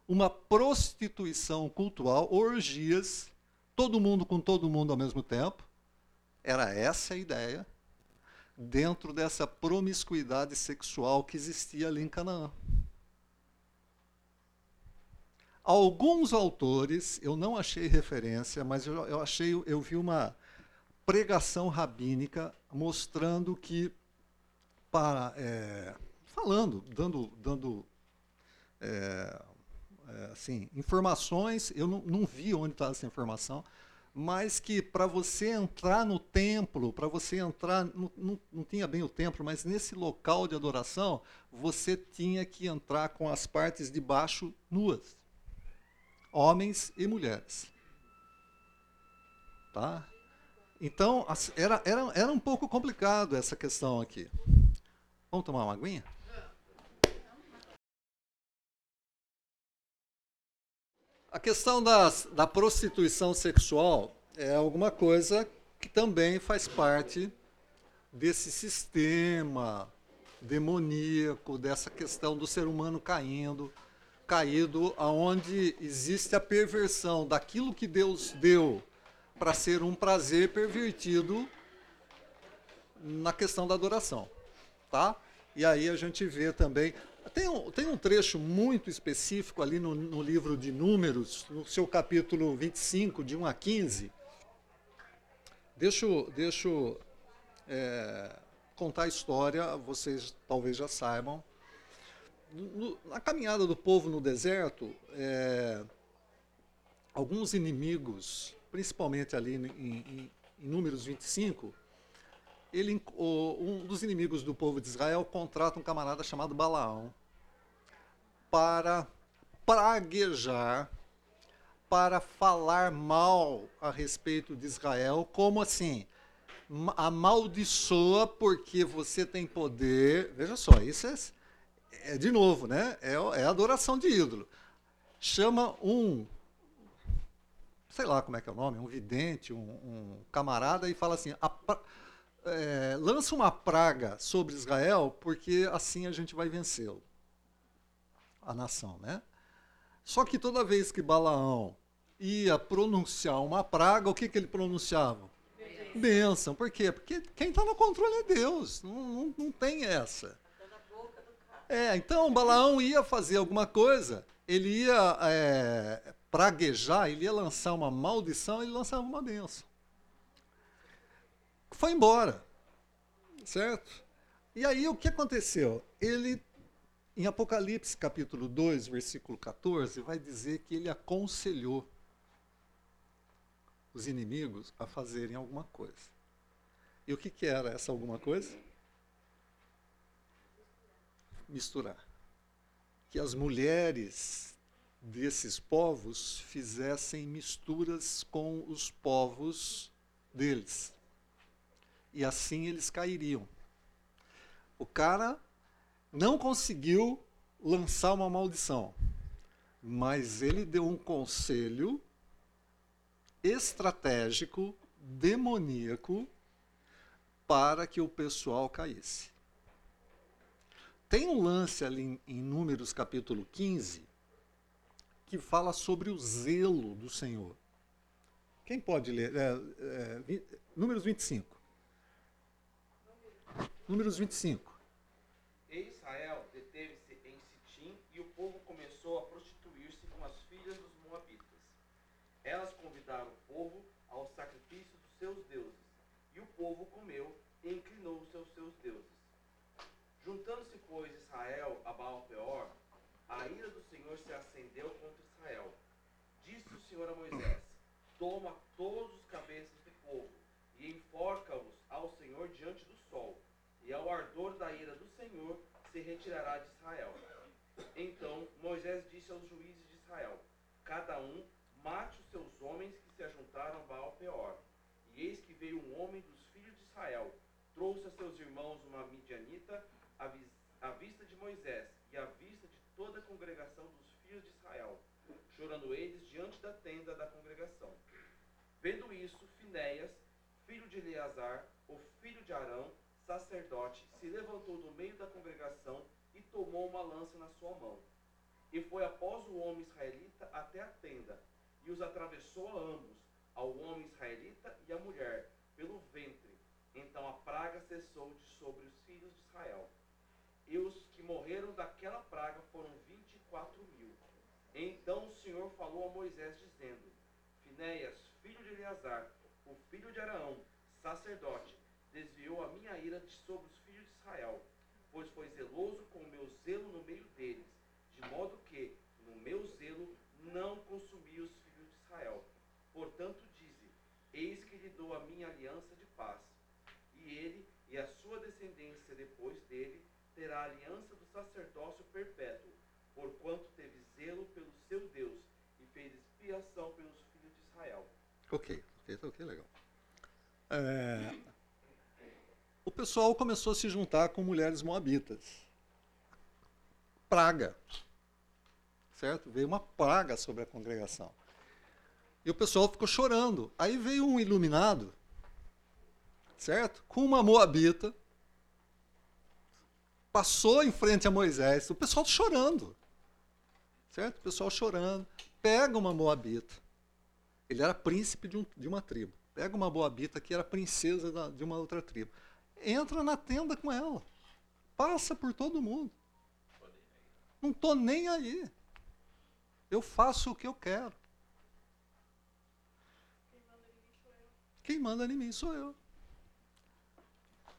uma prostituição cultural, orgias, todo mundo com todo mundo ao mesmo tempo. Era essa a ideia, dentro dessa promiscuidade sexual que existia ali em Canaã. Alguns autores, eu não achei referência, mas eu, eu achei, eu vi uma pregação rabínica mostrando que para é, falando, dando, dando é, é, assim, informações, eu não, não vi onde está essa informação, mas que para você entrar no templo, para você entrar, não, tinha bem o templo, mas nesse local de adoração, você tinha que entrar com as partes de baixo nuas homens e mulheres. Tá? Então, era, era, era um pouco complicado essa questão aqui. Vamos tomar uma aguinha? A questão das, da prostituição sexual é alguma coisa que também faz parte desse sistema demoníaco, dessa questão do ser humano caindo, caído, aonde existe a perversão daquilo que Deus deu para ser um prazer pervertido na questão da adoração, tá? E aí a gente vê também tem um, tem um trecho muito específico ali no, no livro de Números, no seu capítulo 25, de 1 a 15. Deixa, deixa é, contar a história, vocês talvez já saibam. Na caminhada do povo no deserto, é, alguns inimigos, principalmente ali em, em, em Números 25, ele, o- um dos inimigos do povo de Israel contrata um camarada chamado Balaão para praguejar, para falar mal a respeito de Israel, como assim? Ma- Amaldiçoa porque você tem poder. Veja só, isso é, é de novo, né? É, é adoração de ídolo. Chama um sei lá como é que é o nome, um vidente, um, um camarada, e fala assim: "A é, lança uma praga sobre Israel, porque assim a gente vai vencê-lo. A nação, né? Só que toda vez que Balaão ia pronunciar uma praga, o que, que ele pronunciava? Bênção. Por quê? Porque quem está no controle é Deus. Não, não, não tem essa. É, então Balaão ia fazer alguma coisa, ele ia é, praguejar, ele ia lançar uma maldição, ele lançava uma benção. Foi embora, certo? E aí o que aconteceu? Ele, em Apocalipse capítulo 2, versículo 14, vai dizer que ele aconselhou os inimigos a fazerem alguma coisa. E o que, que era essa alguma coisa? Misturar. Que as mulheres desses povos fizessem misturas com os povos deles. E assim eles cairiam. O cara não conseguiu lançar uma maldição, mas ele deu um conselho estratégico, demoníaco, para que o pessoal caísse. Tem um lance ali em, em Números capítulo 15 que fala sobre o zelo do Senhor. Quem pode ler? É, é, números 25. Números 25. E Israel deteve-se em Sitim e o povo começou a prostituir-se com as filhas dos moabitas. Elas convidaram o povo ao sacrifício dos seus deuses, e o povo comeu e inclinou-se aos seus deuses. Juntando-se, pois, Israel a Baal-Peor, a ira do Senhor se acendeu contra Israel. Disse o Senhor a Moisés: Toma todos os cabeças do povo e enforca-os ao Senhor diante do sol, e ao ardor da ira do Senhor se retirará de Israel. Então Moisés disse aos juízes de Israel: Cada um mate os seus homens que se ajuntaram a Baal Peor. E eis que veio um homem dos filhos de Israel, trouxe a seus irmãos uma midianita à, vis- à vista de Moisés e à vista de toda a congregação dos filhos de Israel, chorando eles diante da tenda da congregação. Vendo isso, Finéias, filho de Eleazar, o filho de Arão, sacerdote, se levantou do meio da congregação e tomou uma lança na sua mão. E foi após o homem israelita até a tenda, e os atravessou a ambos, ao homem israelita e à mulher, pelo ventre. Então a praga cessou de sobre os filhos de Israel. E os que morreram daquela praga foram vinte e quatro mil. Então o Senhor falou a Moisés, dizendo: Finéias, filho de Eleazar, o filho de Araão, sacerdote, desviou a minha ira de sobre os filhos de Israel, pois foi zeloso com o meu zelo no meio deles, de modo que, no meu zelo, não consumi os filhos de Israel. Portanto, dize: Eis que lhe dou a minha aliança de paz. E ele e a sua descendência depois dele terá a aliança do sacerdócio perpétuo, porquanto teve zelo pelo seu Deus e fez expiação pelos filhos de Israel. Ok, ok, tá ok, legal. É, o pessoal começou a se juntar com mulheres moabitas. Praga. Certo? Veio uma praga sobre a congregação. E o pessoal ficou chorando. Aí veio um iluminado, certo? Com uma moabita. Passou em frente a Moisés, o pessoal chorando. Certo? O pessoal chorando. Pega uma moabita. Ele era príncipe de, um, de uma tribo. Pega uma moabita que era princesa da, de uma outra tribo. Entra na tenda com ela. Passa por todo mundo. Não estou nem aí. Eu faço o que eu quero. Quem manda em mim sou eu.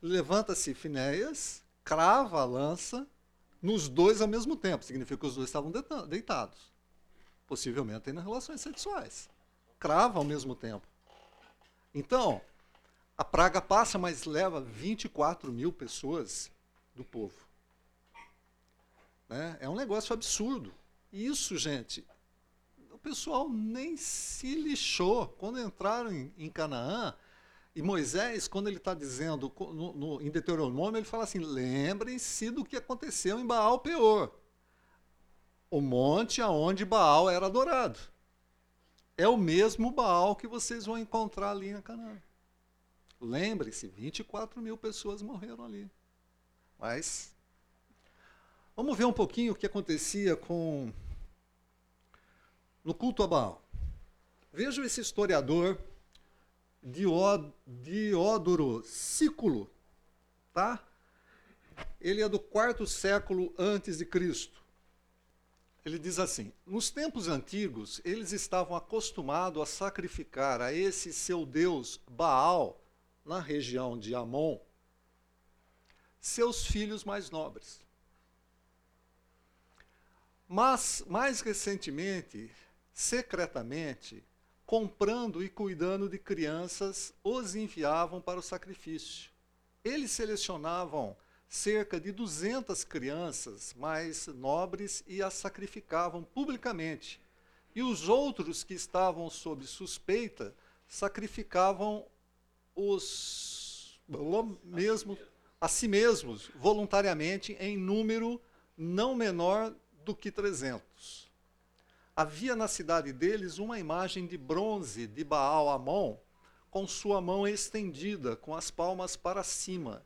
Levanta-se Finéias, crava a lança nos dois ao mesmo tempo. Significa que os dois estavam deitados. Possivelmente tendo relações sexuais. Crava ao mesmo tempo. Então, a praga passa, mas leva 24 mil pessoas do povo. Né? É um negócio absurdo. Isso, gente, o pessoal nem se lixou. Quando entraram em, em Canaã, e Moisés, quando ele está dizendo, no, no, em Deuteronômio, ele fala assim: lembrem-se do que aconteceu em Baal Peor, o monte aonde Baal era adorado. É o mesmo Baal que vocês vão encontrar ali em Canaã. Lembre-se, 24 mil pessoas morreram ali. Mas, vamos ver um pouquinho o que acontecia com no culto a Baal. Veja esse historiador Diódoro Sículo, tá? Ele é do quarto século antes de Cristo. Ele diz assim: Nos tempos antigos, eles estavam acostumados a sacrificar a esse seu deus Baal, na região de Amon, seus filhos mais nobres. Mas, mais recentemente, secretamente, comprando e cuidando de crianças, os enviavam para o sacrifício. Eles selecionavam cerca de 200 crianças mais nobres e as sacrificavam publicamente. E os outros que estavam sob suspeita sacrificavam os mesmo a si mesmos voluntariamente em número não menor do que 300 havia na cidade deles uma imagem de bronze de Baal Amon, com sua mão estendida, com as palmas para cima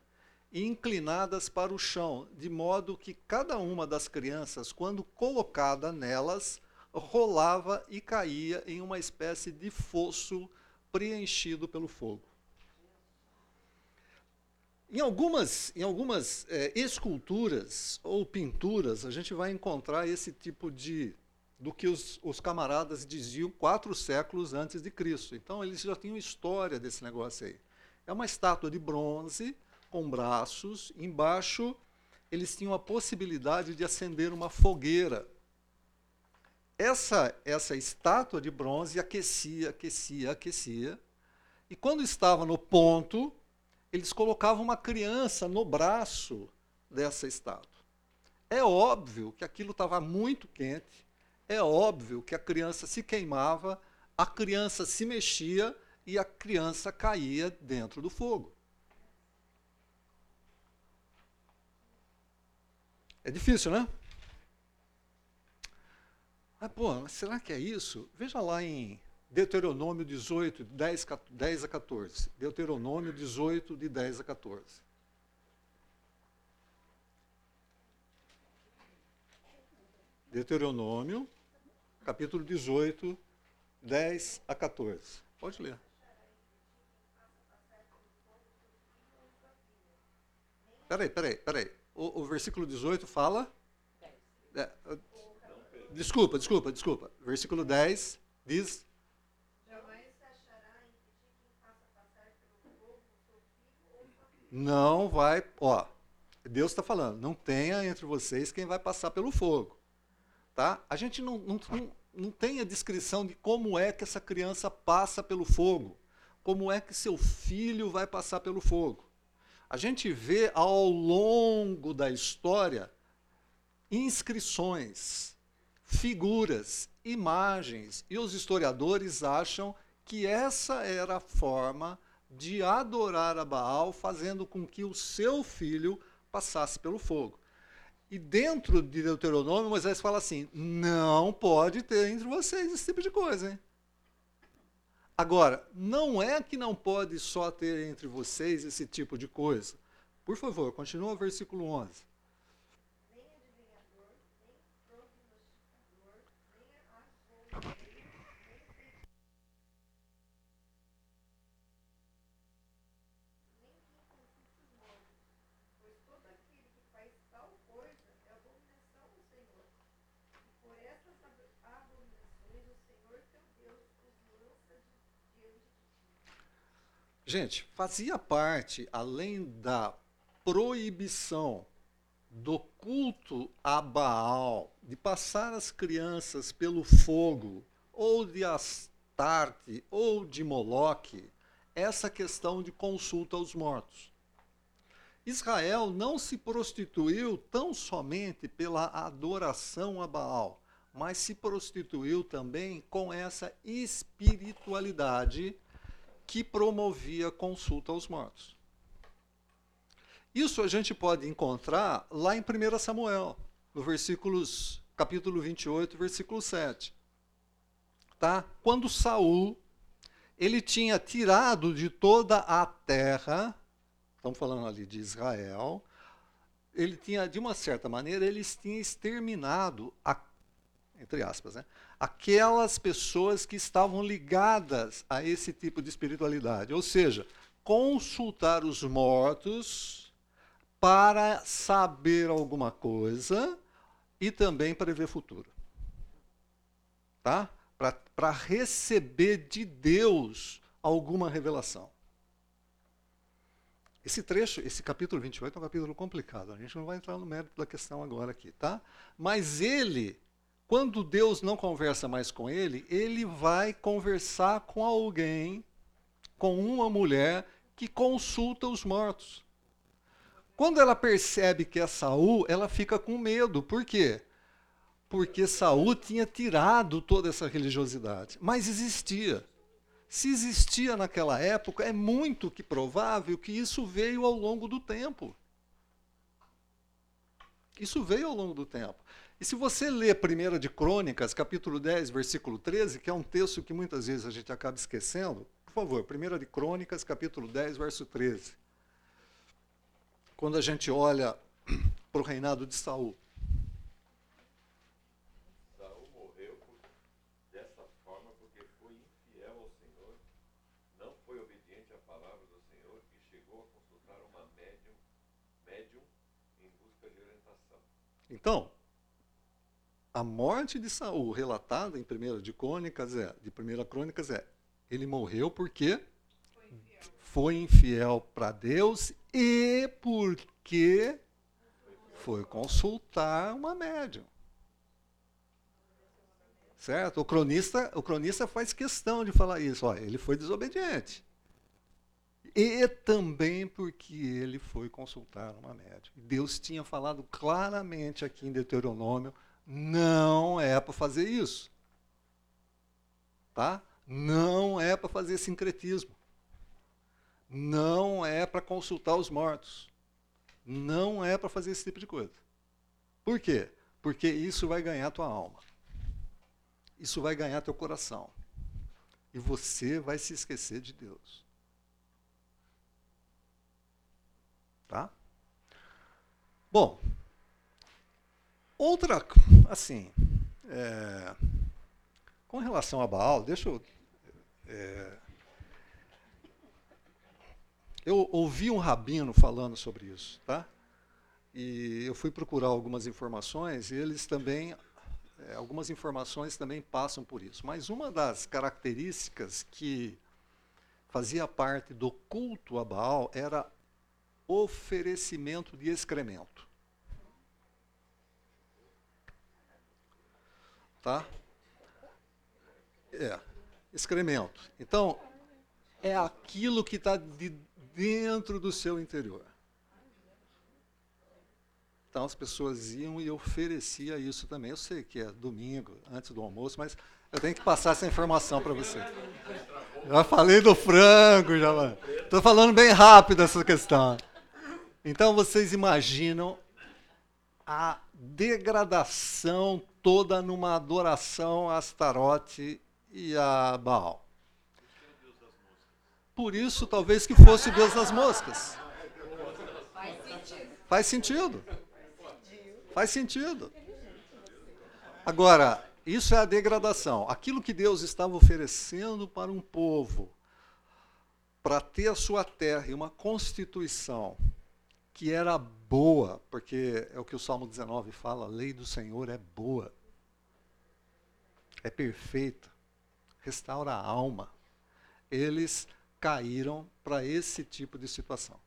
e inclinadas para o chão, de modo que cada uma das crianças, quando colocada nelas, rolava e caía em uma espécie de fosso preenchido pelo fogo. Em algumas, em algumas é, esculturas ou pinturas, a gente vai encontrar esse tipo de do que os, os, camaradas diziam quatro séculos antes de Cristo. Então eles já tinham história desse negócio aí. É uma estátua de bronze com braços, embaixo eles tinham a possibilidade de acender uma fogueira. Essa essa estátua de bronze aquecia, aquecia, aquecia. E quando estava no ponto, eles colocavam uma criança no braço dessa estátua. É óbvio que aquilo estava muito quente, é óbvio que a criança se queimava, a criança se mexia e a criança caía dentro do fogo. É difícil, né? Ah, pô, mas será que é isso? Veja lá em Deuteronômio 18, 10, 10 a 14. Deuteronômio 18, de 10 a 14. Deuteronômio capítulo 18, 10 a 14. Pode ler. Peraí, peraí, peraí. O, o versículo 18 fala. É, desculpa, desculpa, desculpa. Versículo 10 diz. Não vai. Ó, Deus está falando, não tenha entre vocês quem vai passar pelo fogo. Tá? A gente não, não, não, não tem a descrição de como é que essa criança passa pelo fogo, como é que seu filho vai passar pelo fogo. A gente vê ao longo da história inscrições, figuras, imagens, e os historiadores acham que essa era a forma de adorar a Baal, fazendo com que o seu filho passasse pelo fogo. E dentro de Deuteronômio, Moisés fala assim: não pode ter entre vocês esse tipo de coisa. Hein? Agora, não é que não pode só ter entre vocês esse tipo de coisa. Por favor, continua o versículo 11. Pois todo aquele que faz tal coisa é abominação do Senhor. E por essas ab- abominações o Senhor teu Deus os lança de- diante de ti. Gente, fazia parte, além da proibição do culto a Baal, de passar as crianças pelo fogo, ou de Astarte, ou de Moloque, essa questão de consulta aos mortos. Israel não se prostituiu tão somente pela adoração a Baal, mas se prostituiu também com essa espiritualidade que promovia consulta aos mortos. Isso a gente pode encontrar lá em 1 Samuel, no versículos, capítulo 28, versículo 7. Tá? Quando Saul ele tinha tirado de toda a terra, estamos falando ali de Israel, ele tinha, de uma certa maneira, eles tinham exterminado, a, entre aspas, né, aquelas pessoas que estavam ligadas a esse tipo de espiritualidade. Ou seja, consultar os mortos para saber alguma coisa e também prever futuro. Tá? Para receber de Deus alguma revelação. Esse trecho, esse capítulo 28 é um capítulo complicado. A gente não vai entrar no mérito da questão agora aqui, tá? Mas ele, quando Deus não conversa mais com ele, ele vai conversar com alguém, com uma mulher que consulta os mortos. Quando ela percebe que é Saul, ela fica com medo. Por quê? Porque Saul tinha tirado toda essa religiosidade, mas existia. Se existia naquela época, é muito que provável que isso veio ao longo do tempo. Isso veio ao longo do tempo. E se você ler 1 de Crônicas, capítulo 10, versículo 13, que é um texto que muitas vezes a gente acaba esquecendo, por favor, 1 de Crônicas, capítulo 10, verso 13. Quando a gente olha para o reinado de Saul. Saul morreu dessa forma porque foi infiel ao Senhor, não foi obediente à palavra do Senhor e chegou a consultar uma médium, médium em busca de orientação. Então, a morte de Saul, relatada em 1 de Crônicas, é, de 1 Crônicas é, ele morreu porque foi infiel para Deus e porque foi consultar uma médium. Certo? O cronista, o cronista faz questão de falar isso. Ó, ele foi desobediente. E também porque ele foi consultar uma médium. Deus tinha falado claramente aqui em Deuteronômio, não é para fazer isso. Tá? Não é para fazer sincretismo. Não é para consultar os mortos. Não é para fazer esse tipo de coisa. Por quê? Porque isso vai ganhar tua alma. Isso vai ganhar teu coração. E você vai se esquecer de Deus. Tá? Bom, outra, assim, é, com relação a Baal, deixa eu. é, eu ouvi um rabino falando sobre isso, tá? E eu fui procurar algumas informações e eles também, é, algumas informações também passam por isso. Mas uma das características que fazia parte do culto a Baal era oferecimento de excremento. Tá? É, excremento. Então, é aquilo que está de dentro do seu interior. Então as pessoas iam e oferecia isso também. Eu sei que é domingo, antes do almoço, mas eu tenho que passar essa informação para você. Já falei do frango, já. Estou falando bem rápido essa questão. Então vocês imaginam a degradação toda numa adoração a Astarote e a Baal. Por isso, talvez que fosse o Deus das moscas. Faz sentido. Faz sentido. Agora, Isso é a degradação. Aquilo que Deus estava oferecendo para um povo, para ter a sua terra e uma constituição que era boa, porque é o que o Salmo 19 fala, a lei do Senhor é boa, é perfeita, restaura a alma. Eles caíram para esse tipo de situação.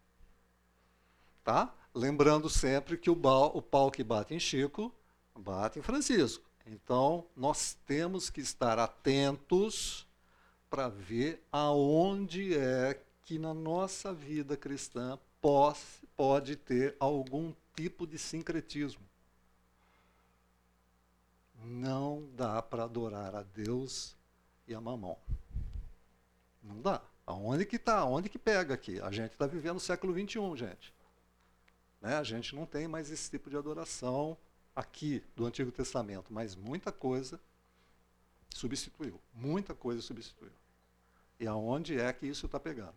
Tá? Lembrando sempre que o, o pau que bate em Chico, bate em Francisco. Então, nós temos que estar atentos para ver aonde é que na nossa vida cristã pode, pode ter algum tipo de sincretismo. Não dá para adorar a Deus e a mamão. Não dá. Aonde que está? Aonde que pega aqui? A gente está vivendo o século XXI, gente. Né? A gente não tem mais esse tipo de adoração aqui do Antigo Testamento, mas muita coisa substituiu. Muita coisa substituiu. E aonde é que isso está pegando?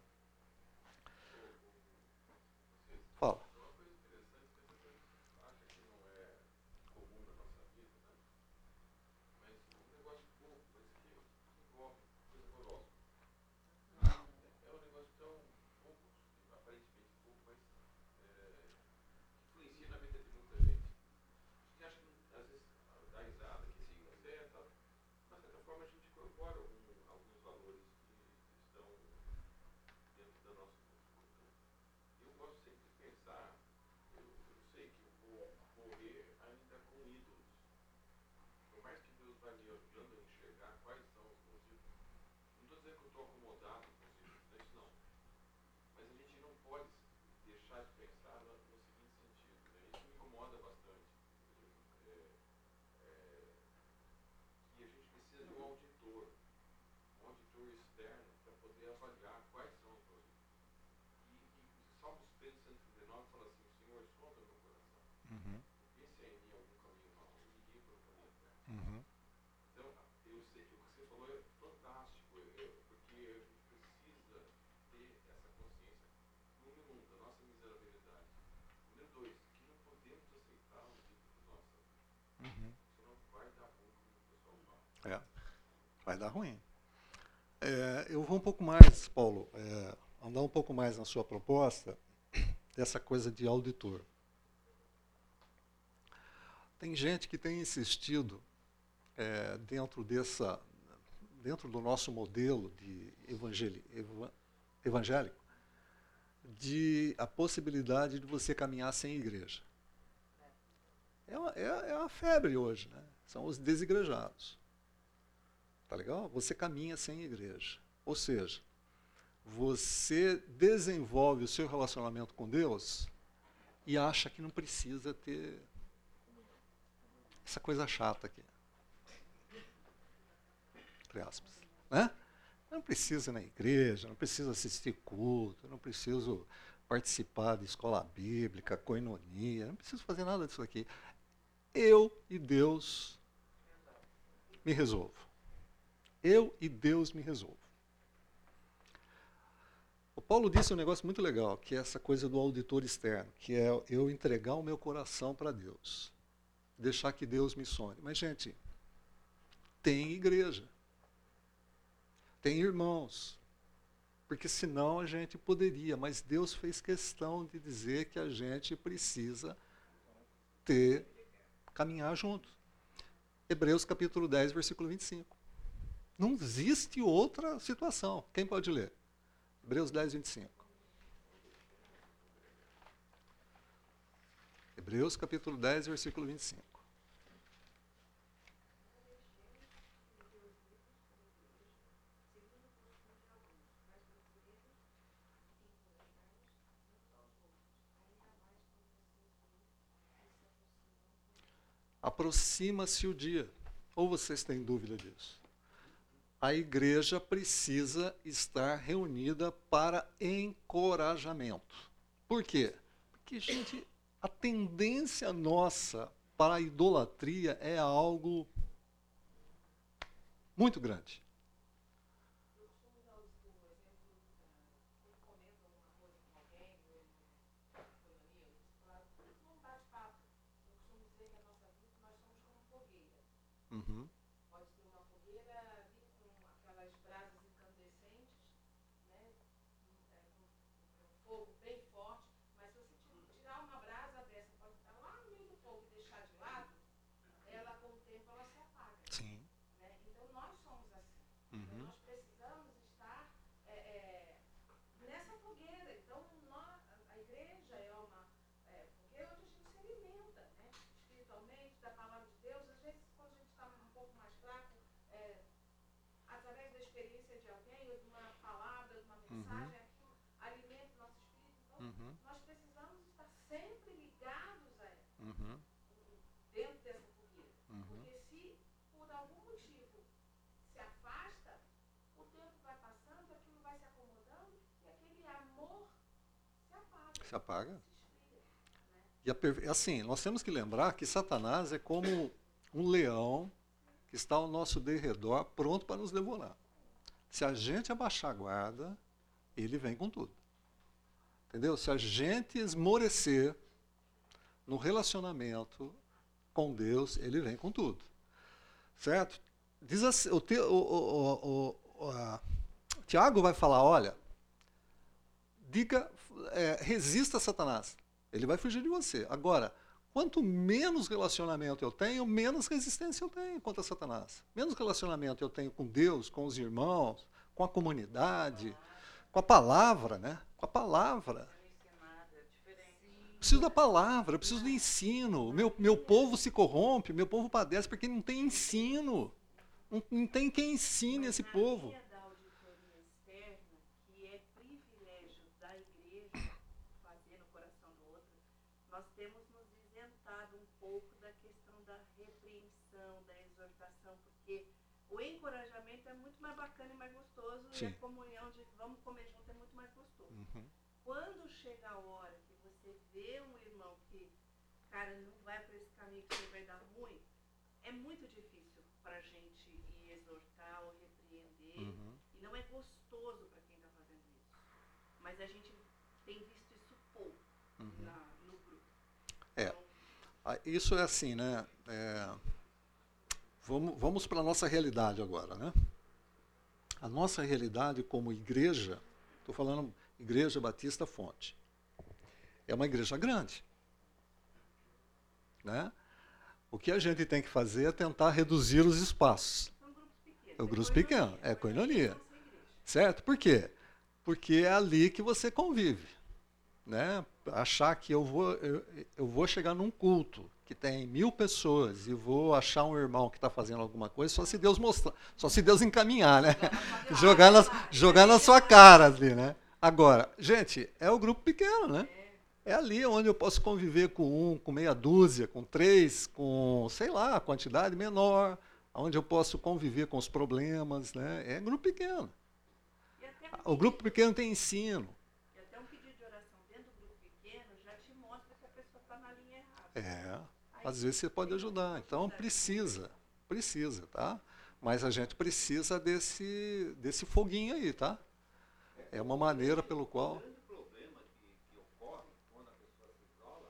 Fala. influencia na vida de muita gente. A gente acha que às vezes dá risada, que sim, mas é, tá, de certa forma a gente incorpora algum, alguns valores que estão dentro da nossa cultura. Eu gosto sempre de pensar, eu, eu sei que eu vou morrer ainda com ídolos. Por mais que Deus vai me ajudando a enxergar quais são os meus ídolos. Dizendo que eu estou acomodado com isso não. Mas a gente não pode deixar de pensar no, no seguinte sentido. Né? Isso me incomoda bastante. É, é, que a gente precisa de um auditor, um auditor externo, para poder avaliar quais são os meus E, e Salmos 139 fala assim, Senhor, sonda meu coração. Uhum. Vê se há em mim algum caminho mau e me guia pelo caminho eterno. Uhum. Então, eu sei que o que você falou é fantástico, eu- porque a gente precisa ter essa consciência, número um, da nossa miserabilidade. Número dois, que não podemos aceitar os ídolos da nossa vida. Uhum. Senão vai dar ruim, como o pessoal fala. É, vai dar ruim. É, eu vou um pouco mais, Paulo, é, andar um pouco mais na sua proposta dessa coisa de auditor. Tem gente que tem insistido é, dentro dessa, dentro do nosso modelo de evangélico, de a possibilidade de você caminhar sem igreja. É uma, é, é uma febre hoje, né? São os desigrejados. Tá legal? Você caminha sem igreja. Ou seja, você desenvolve o seu relacionamento com Deus e acha que não precisa ter essa coisa chata aqui. Entre aspas. Né? Não precisa ir na igreja, não precisa assistir culto, não preciso participar de escola bíblica, coinonia, não preciso fazer nada disso aqui. Eu e Deus me resolvo. Eu e Deus me resolvo. O Paulo disse um negócio muito legal, que é essa coisa do auditor externo, que é eu entregar o meu coração para Deus. Deixar que Deus me sonhe. Mas, gente, tem igreja. Tem irmãos. Porque senão a gente poderia, mas Deus fez questão de dizer que a gente precisa ter, caminhar junto. Hebreus capítulo 10, versículo 25. Não existe outra situação. Quem pode ler? Hebreus 10, 25. Hebreus capítulo 10, versículo 25. Aproxima-se o dia. Ou vocês têm dúvida disso? A igreja precisa estar reunida para encorajamento. Por quê? Porque, gente, a tendência nossa para a idolatria é algo muito grande. Uhum. fogueira. Então, nós, a igreja é uma é, fogueira onde a gente se alimenta, né? Espiritualmente, da palavra de Deus. Às vezes, quando a gente está um pouco mais fraco, é, através da experiência de alguém, ou de uma palavra, de uma mensagem, aquilo alimenta o nosso espírito. Então, Uhum, nós precisamos estar sempre ligados a ela, uhum, dentro dessa fogueira. uhum. Porque se por algum motivo se afasta, o tempo vai passando, aquilo vai se acomodando e aquele amor se apaga, Se apaga. E a per- assim, nós temos que lembrar que Satanás é como um leão que está ao nosso derredor, pronto para nos devorar. Se a gente abaixar a guarda, ele vem com tudo. Entendeu? Se a gente esmorecer no relacionamento com Deus, ele vem com tudo. Certo? Diz assim, o, o- o- o- Tiago vai falar, olha, diga, é, resista a Satanás. Ele vai fugir de você. Agora, quanto menos relacionamento eu tenho, menos resistência eu tenho contra Satanás. Menos relacionamento eu tenho com Deus, com os irmãos, com a comunidade, com a palavra, né? Com a palavra. Preciso da palavra, preciso do ensino. Meu, meu povo se corrompe, meu povo padece porque não tem ensino. Não, não tem quem ensine esse povo. linha da auditoria externa, que é privilégio da igreja fazer no coração do outro, nós temos nos isentado um pouco da questão da repreensão, da exortação, porque o encorajamento é muito mais bacana e mais gostoso, e Sim. a comunhão de vamos comer junto é muito mais gostoso. Uhum. Quando chega a hora que você vê um irmão que, cara, não vai para esse caminho que você vai dar ruim, é muito difícil para a gente ir exortar ou repreender. Uhum. E não é gostoso para quem está fazendo isso. Mas a gente tem visto isso pouco Uhum. na- no grupo. É. Então, Ah, Isso é assim, né? É, vamos vamos para a nossa realidade agora, né? A nossa realidade como igreja, estou falando Igreja Batista Fonte, é uma igreja grande. Né? O que a gente tem que fazer é tentar reduzir os espaços. É o grupo pequeno, é coinonia. Certo? Por quê? Porque é ali que você convive. Né? Achar que eu vou, eu, eu vou chegar num culto que tem mil pessoas e vou achar um irmão que está fazendo alguma coisa, só se Deus mostrar, só se Deus encaminhar, né? jogar, na, jogar na sua cara ali, né? Agora, gente, é o grupo pequeno, né? É ali onde eu posso conviver com um, com meia dúzia, com três, com, sei lá, quantidade menor, onde eu posso conviver com os problemas, né? É grupo pequeno. Um O grupo pequeno tem ensino. E até um pedido de oração dentro do grupo pequeno já te mostra que a pessoa está na linha errada. É, às vezes você pode ajudar. Então precisa, precisa, tá? Mas a gente precisa desse, desse foguinho aí, tá? É uma maneira pelo qual. O grande problema que, que ocorre quando a pessoa se isola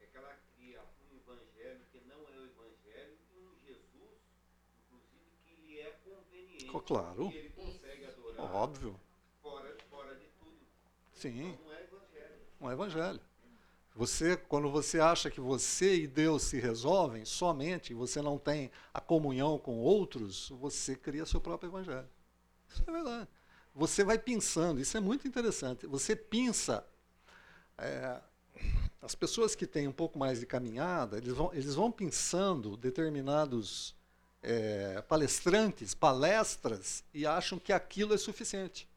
é que ela cria um evangelho que não é o evangelho e um Jesus, inclusive, que lhe é conveniente. Oh, claro. Que ele consegue adorar Óbvio. fora, fora de tudo. Sim, Então não é evangelho. um evangelho. Você, quando você acha que você e Deus se resolvem somente, você não tem a comunhão com outros, você cria seu próprio evangelho. Isso é verdade. Você vai pensando, isso é muito interessante. Você pensa. é, as pessoas que têm um pouco mais de caminhada, eles vão, eles vão pensando determinados é, palestrantes, palestras, e acham que aquilo é suficiente.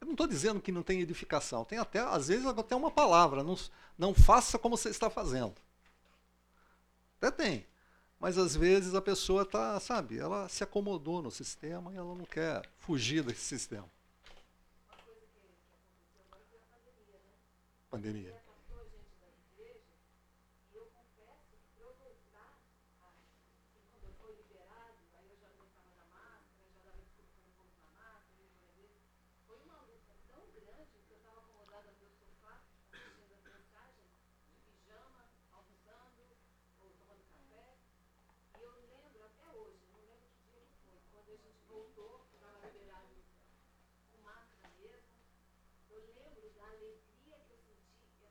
Eu não estou dizendo que não tem edificação. Tem até, às vezes, até uma palavra. Não, não faça como você está fazendo. Até tem. Mas às vezes a pessoa está, sabe, ela se acomodou no sistema e ela não quer fugir desse sistema. Pandemia. afastou a gente das igrejas, e eu confesso que para eu voltar, assim, quando eu fui liberado, aí eu já não estava na máscara, já dava desculpa para não pôr na máscara, eu ia na igreja. Foi uma luta tão grande que eu estava acomodada no meu sofá, assistindo as mensagens, de pijama, almoçando, ou tomando café. E eu lembro até hoje, não lembro que dia que foi, quando a gente voltou, estava liberado com máscara mesmo. Eu lembro da alegria que eu sentia.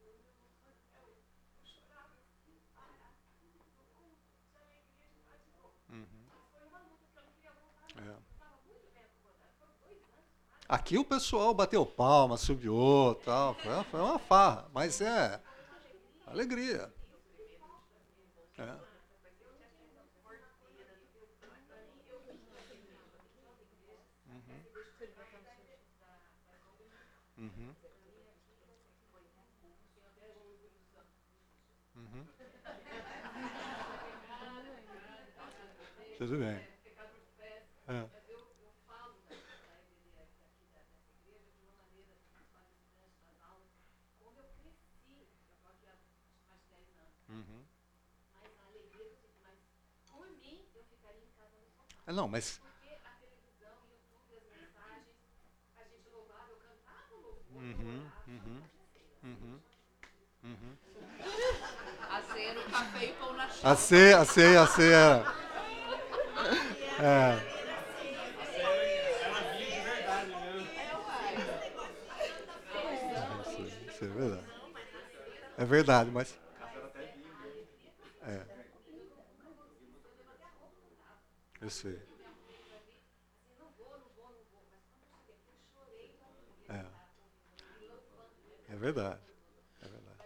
Eu me emocionei até hoje. Eu chorava sem parar. No culto, de alegria de estar de novo. Mas foi uma luta que eu não queria voltar. não. É. Eu estava muito bem acomodada. Foram dois anos, mais Aqui o pessoal bateu palma, subiu, tal, foi, foi uma farra, mas é alegria. É. Uhum. Uhum. Tudo bem. É. Uhum. É, Não, mas. Uhum, uhum, uhum, uhum. A ceia no café e pão na chave. A ceia, a ceia, a ceia. É. Isso, isso é verdade. É verdade, mas. É. Eu sei. É. É verdade. É verdade.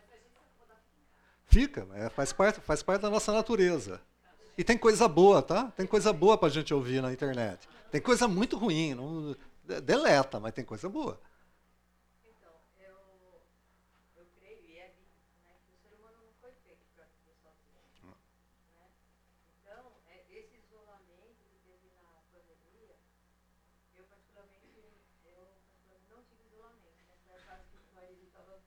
Fica, é, faz, parte, faz parte da nossa natureza. E tem coisa boa, tá? Tem coisa boa pra gente ouvir na internet. Tem coisa muito ruim, não, de- deleta, mas tem coisa boa. Então, eu, eu creio e é bíblico, né, que o ser humano não foi feito para viver sozinho. Né? Então, é, esse isolamento que teve na pandemia, eu particularmente, eu particularmente não tive isolamento. Nessa fase que o marido estava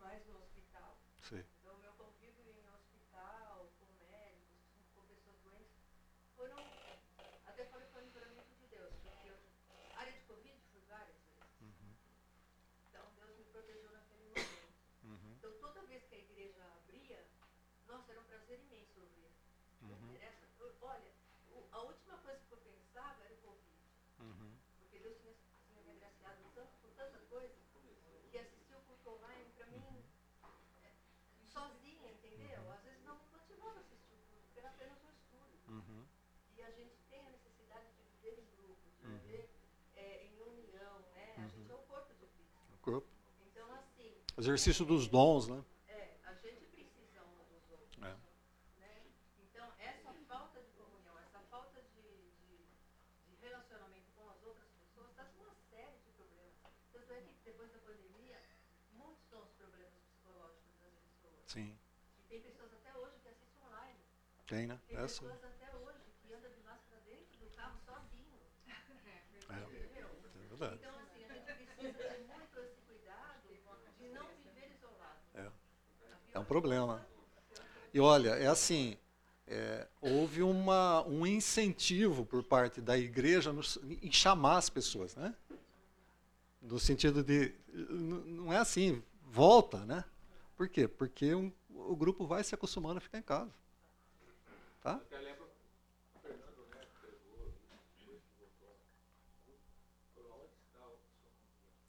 mais no hospital. Sim. Então, meu convívio em hospital, com médicos, com pessoas doentes, foram, até falei foi um livramento de Deus, porque eu, área de Covid fui várias vezes. Então, Deus me protegeu naquele momento. Uhum. Então, toda vez que a igreja abria, imenso ouvir. Uhum. interessa. Olha, a última coisa que eu pensava era o Covid. Uhum. Porque Deus tinha, tinha me agraciado tanto, com tanta coisa, que assistir o culto online, para mim, é, sozinha, entendeu? Às vezes não me motivava a assistir o culto, porque era apenas um estudo. Uhum. E a gente tem a necessidade de viver em grupo, de viver é, em união, né? A gente é o corpo de Cristo. O corpo. Então, assim, Exercício dos dons, né? é, a gente precisa um dos outros. É. Né? Então, essa falta de comunhão, essa falta de, de, de relacionamento com as outras pessoas, está com uma série de problemas. Tanto é que depois da pandemia, muitos são os problemas psicológicos das pessoas. Sim. E tem pessoas até hoje que assistem online. Tem, né? Tem É assim. pessoas até hoje que andam de máscara dentro do carro sozinho. É. É verdade. Então, assim, a gente precisa ter muito esse cuidado de não viver isolado. É. É um problema. E olha, é assim, é, houve uma, um incentivo por parte da igreja nos- em chamar as pessoas, né? No sentido de, não é assim, volta, né? Por quê? Porque um- o grupo vai se acostumando a ficar em casa. Tá? O Fernando, né?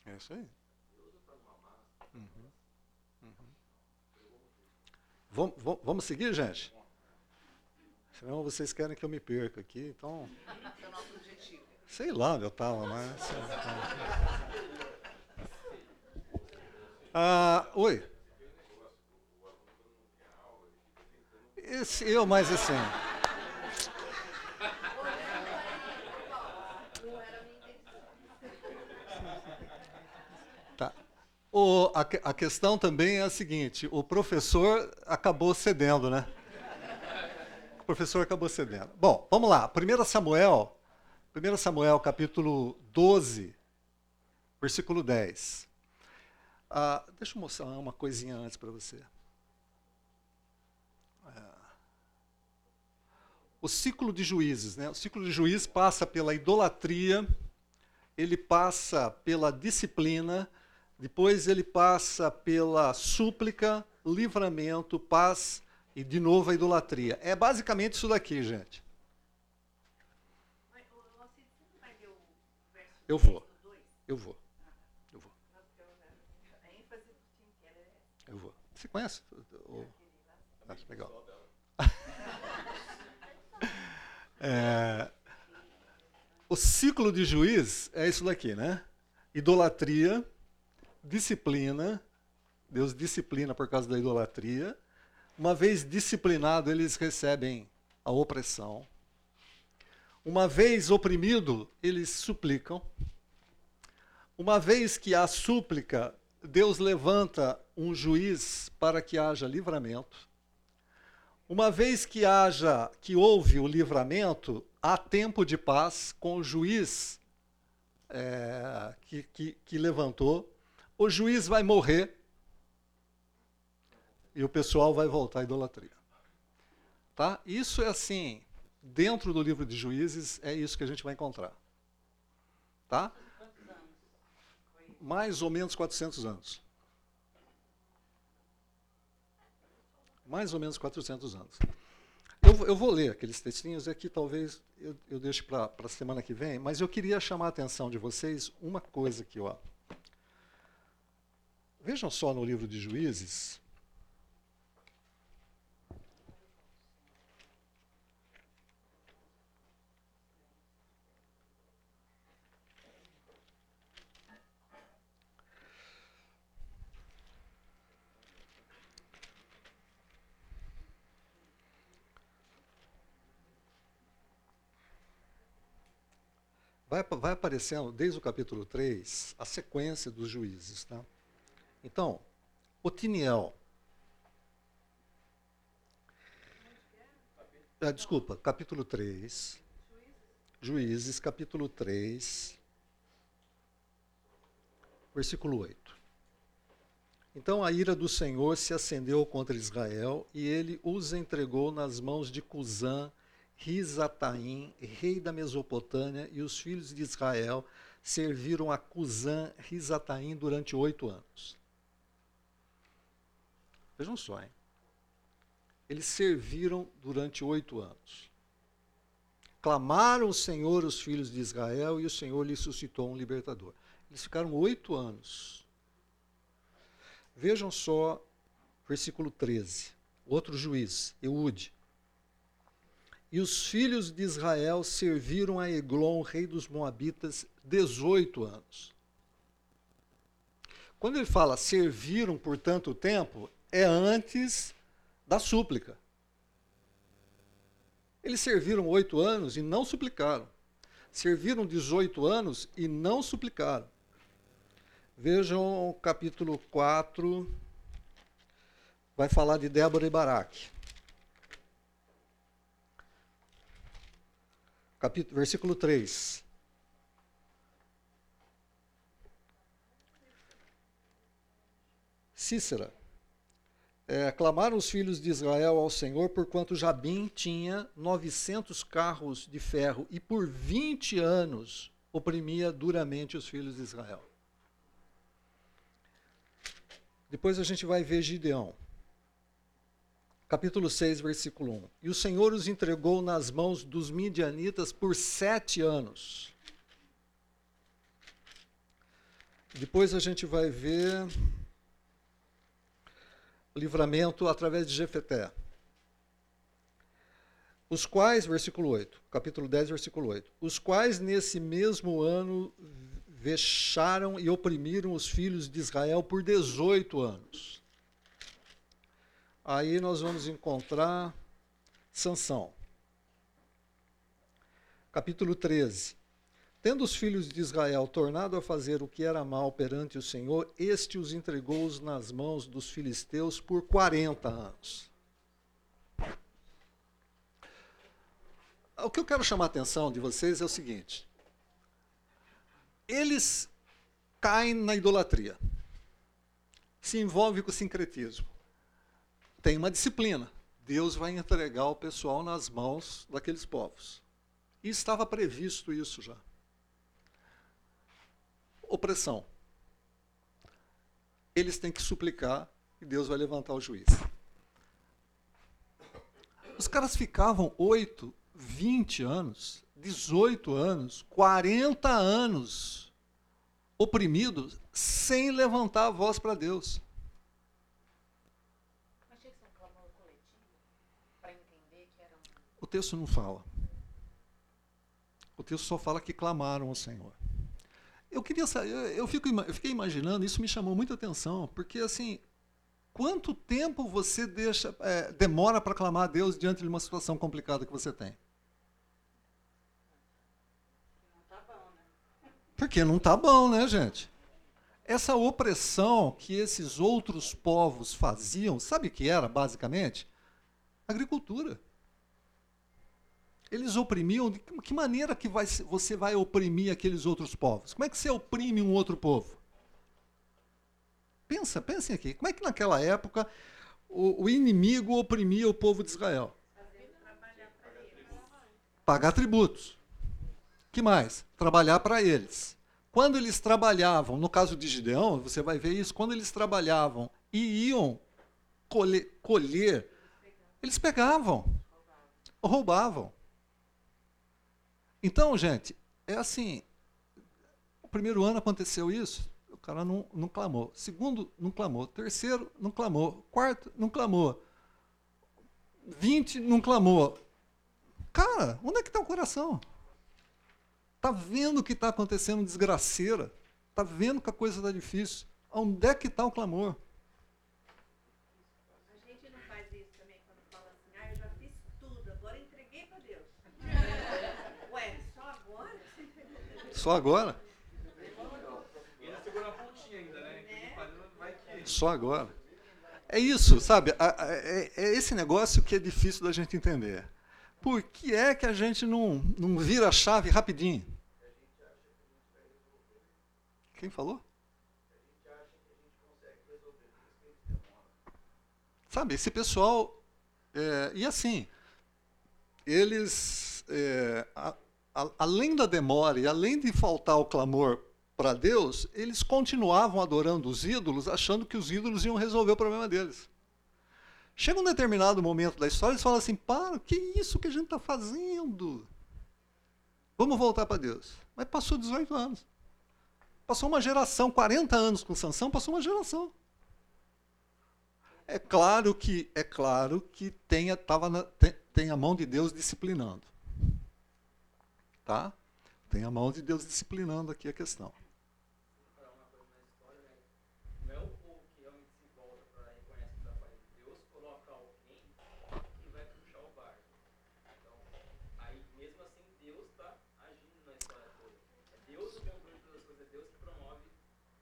É isso aí. Massa. Uhum. Uhum. Vamos, vamos, vamos seguir, gente? Senão vocês querem que eu me perca aqui, então. Esse é o nosso objetivo. Sei lá onde eu estava, mas. Ah, oi. Esse, eu, mas assim. Tá. O, a, a questão também é a seguinte: o professor acabou cedendo, né? O professor acabou cedendo. Bom, vamos lá. 1 Samuel, 1 Samuel, capítulo 12, versículo 10. Ah, deixa eu mostrar uma coisinha antes para você. O ciclo de juízes, né? O ciclo de juízes passa pela idolatria, ele passa pela disciplina, depois ele passa pela súplica, livramento, paz e de novo a idolatria. É basicamente isso daqui, gente. Eu vou. 10 do 2? Eu vou. Eu vou. Eu- vou. Você conhece? Ah, legal. É, o ciclo de juiz é isso daqui, né? idolatria, disciplina, Deus disciplina por causa da idolatria. Uma vez disciplinado, eles recebem a opressão. Uma vez oprimido, eles suplicam. Uma vez que há súplica, Deus levanta um juiz para que haja livramento. Uma vez que haja, que houve o livramento, há tempo de paz com o juiz é, que, que, que levantou. O juiz vai morrer e o pessoal vai voltar à idolatria. Tá? Isso é assim, dentro do livro de Juízes, é isso que a gente vai encontrar. Tá? Mais ou menos 400 anos. Mais ou menos 400 anos. Eu, vou- eu vou ler aqueles textinhos aqui, talvez eu, eu deixe para a semana que vem, mas eu queria chamar a atenção de vocês uma coisa aqui. Ó. Vejam só no livro de Juízes. Vai, vai aparecendo, desde o capítulo 3, a sequência dos juízes. Tá? Então, Otiniel. Ah, desculpa, capítulo 3. Juízes, capítulo 3, versículo 8. Então a ira do Senhor se acendeu contra Israel e ele os entregou nas mãos de Cusã, Risataim, rei da Mesopotâmia, e os filhos de Israel serviram a Cusã, Risataim durante oito anos. Vejam só, hein? Eles serviram durante oito anos. Clamaram o Senhor os filhos de Israel e o Senhor lhes suscitou um libertador. Eles ficaram oito anos. Vejam só, versículo 13. Outro juiz, Eude. E os filhos de Israel serviram a Eglon, rei dos Moabitas, 18 anos. Quando ele fala serviram por tanto tempo, é antes da súplica. Eles serviram oito anos e não suplicaram. Serviram 18 anos e não suplicaram. Vejam o capítulo 4, vai falar de Débora e Baraque. Capítulo, versículo 3. Cícera. É, clamaram os filhos de Israel ao Senhor, porquanto Jabim tinha 900 carros de ferro e por 20 anos oprimia duramente os filhos de Israel. Depois a gente vai ver Gideão. Capítulo 6, versículo 1. E o Senhor os entregou nas mãos dos midianitas por sete anos. Depois a gente vai ver livramento através de Jefeté. Os quais, versículo 8, capítulo 10, versículo 8. Os quais nesse mesmo ano vexaram e oprimiram os filhos de Israel por 18 anos. Aí nós vamos encontrar Sansão. Capítulo 13. Tendo os filhos de Israel tornado a fazer o que era mal perante o Senhor, este os entregou nas mãos dos filisteus por 40 anos. O que eu quero chamar a atenção de vocês é o seguinte: eles caem na idolatria, se envolvem com o sincretismo. Tem uma disciplina. Deus vai entregar o pessoal nas mãos daqueles povos. E estava previsto isso já. Opressão. Eles têm que suplicar e Deus vai levantar o juiz. Os caras ficavam 8, 20 anos, 18 anos, 40 anos oprimidos sem levantar a voz para Deus. Achei que você um clamor coletivo para entender que era um. O texto não fala. O texto só fala que clamaram ao Senhor. eu queria saber, eu, fico, eu fiquei imaginando, isso me chamou muita atenção, porque assim, quanto tempo você deixa, é, demora para clamar a Deus diante de uma situação complicada que você tem? Porque não tá bom, né, gente? Essa opressão que esses outros povos faziam, sabe o que era, basicamente? Agricultura. Eles oprimiam. De que maneira que vai, você vai oprimir aqueles outros povos? Como é que você oprime um outro povo? Pensa, pensem aqui. Como é que naquela época o, o inimigo oprimia o povo de Israel? Pagar tributos. que mais? Trabalhar para eles. Quando eles trabalhavam, no caso de Gideão, você vai ver isso, quando eles trabalhavam e iam colher, colher eles pegavam, roubavam. Então, gente, é assim, o primeiro ano aconteceu isso, o cara não, não clamou. Segundo, não clamou. Terceiro, não clamou. Quarto, não clamou. Vinte, não clamou. Cara, onde é que está o coração? Está vendo o que está acontecendo, desgraceira? Está vendo que a coisa está difícil? Onde é que está o clamor? A gente não faz isso também quando fala assim, ah, eu já fiz tudo, agora entreguei para Deus. Ué, só agora? Só agora? E ainda segura a pontinha ainda, né? Que fazendo vai que. Só agora. É isso, sabe? É, é esse negócio que é difícil da gente entender. Por que é que a gente não, não vira a chave rapidinho? Quem falou? Sabe, esse pessoal. é, e assim, eles. é, além da demora e além de faltar o clamor para Deus, eles continuavam adorando os ídolos, achando que os ídolos iam resolver o problema deles. Chega um determinado momento da história, eles falam assim: para, que isso que a gente está fazendo? Vamos voltar para Deus. Mas passou 18 anos. Passou uma geração, 40 anos com Sansão, passou uma geração. É claro que é claro que tenha, tava na- tem, tem a mão de Deus disciplinando. Tá? Tem a mão de Deus disciplinando aqui a questão. Para uma coisa na história, né? Não é o povo que realmente se volta para reconhecer que está fazendo. Deus coloca alguém que vai puxar o barco. Então, aí mesmo assim, Deus está agindo na história toda. É Deus o controle de todas as coisas, é Deus que promove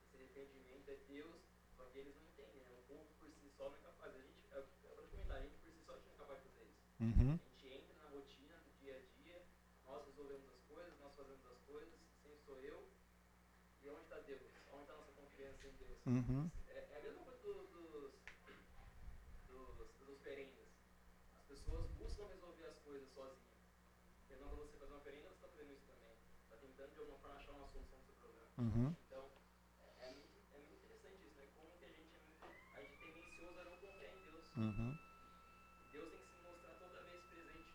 esse arrependimento, é Deus, só que eles não entendem, né? O povo por si só não é capaz. A gente, é, é para comentar, a gente por si só não é capaz de fazer isso. Uhum. A gente entra na rotina do dia a dia, nós resolvemos as coisas, nós fazemos as coisas, quem sou eu? E onde está Deus? Onde está a nossa confiança em Deus? Uhum. É, é a mesma coisa do- dos, dos, dos perendas. As pessoas buscam resolver as coisas sozinhas. Porque quando você faz uma perenda, você está fazendo isso também. Está tentando de alguma forma achar uma solução para o seu problema. Uhum. Então, é, é muito, é muito interessante isso, né? Como que a gente é muito. A gente é tendencioso a não confiar em Deus. Uhum. Deus tem que se mostrar toda vez presente,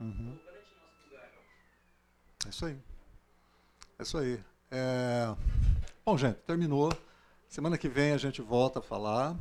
Uhum. colocando no nosso lugar. É isso aí. É isso aí. É, Bom, gente, terminou. Semana que vem a gente volta a falar.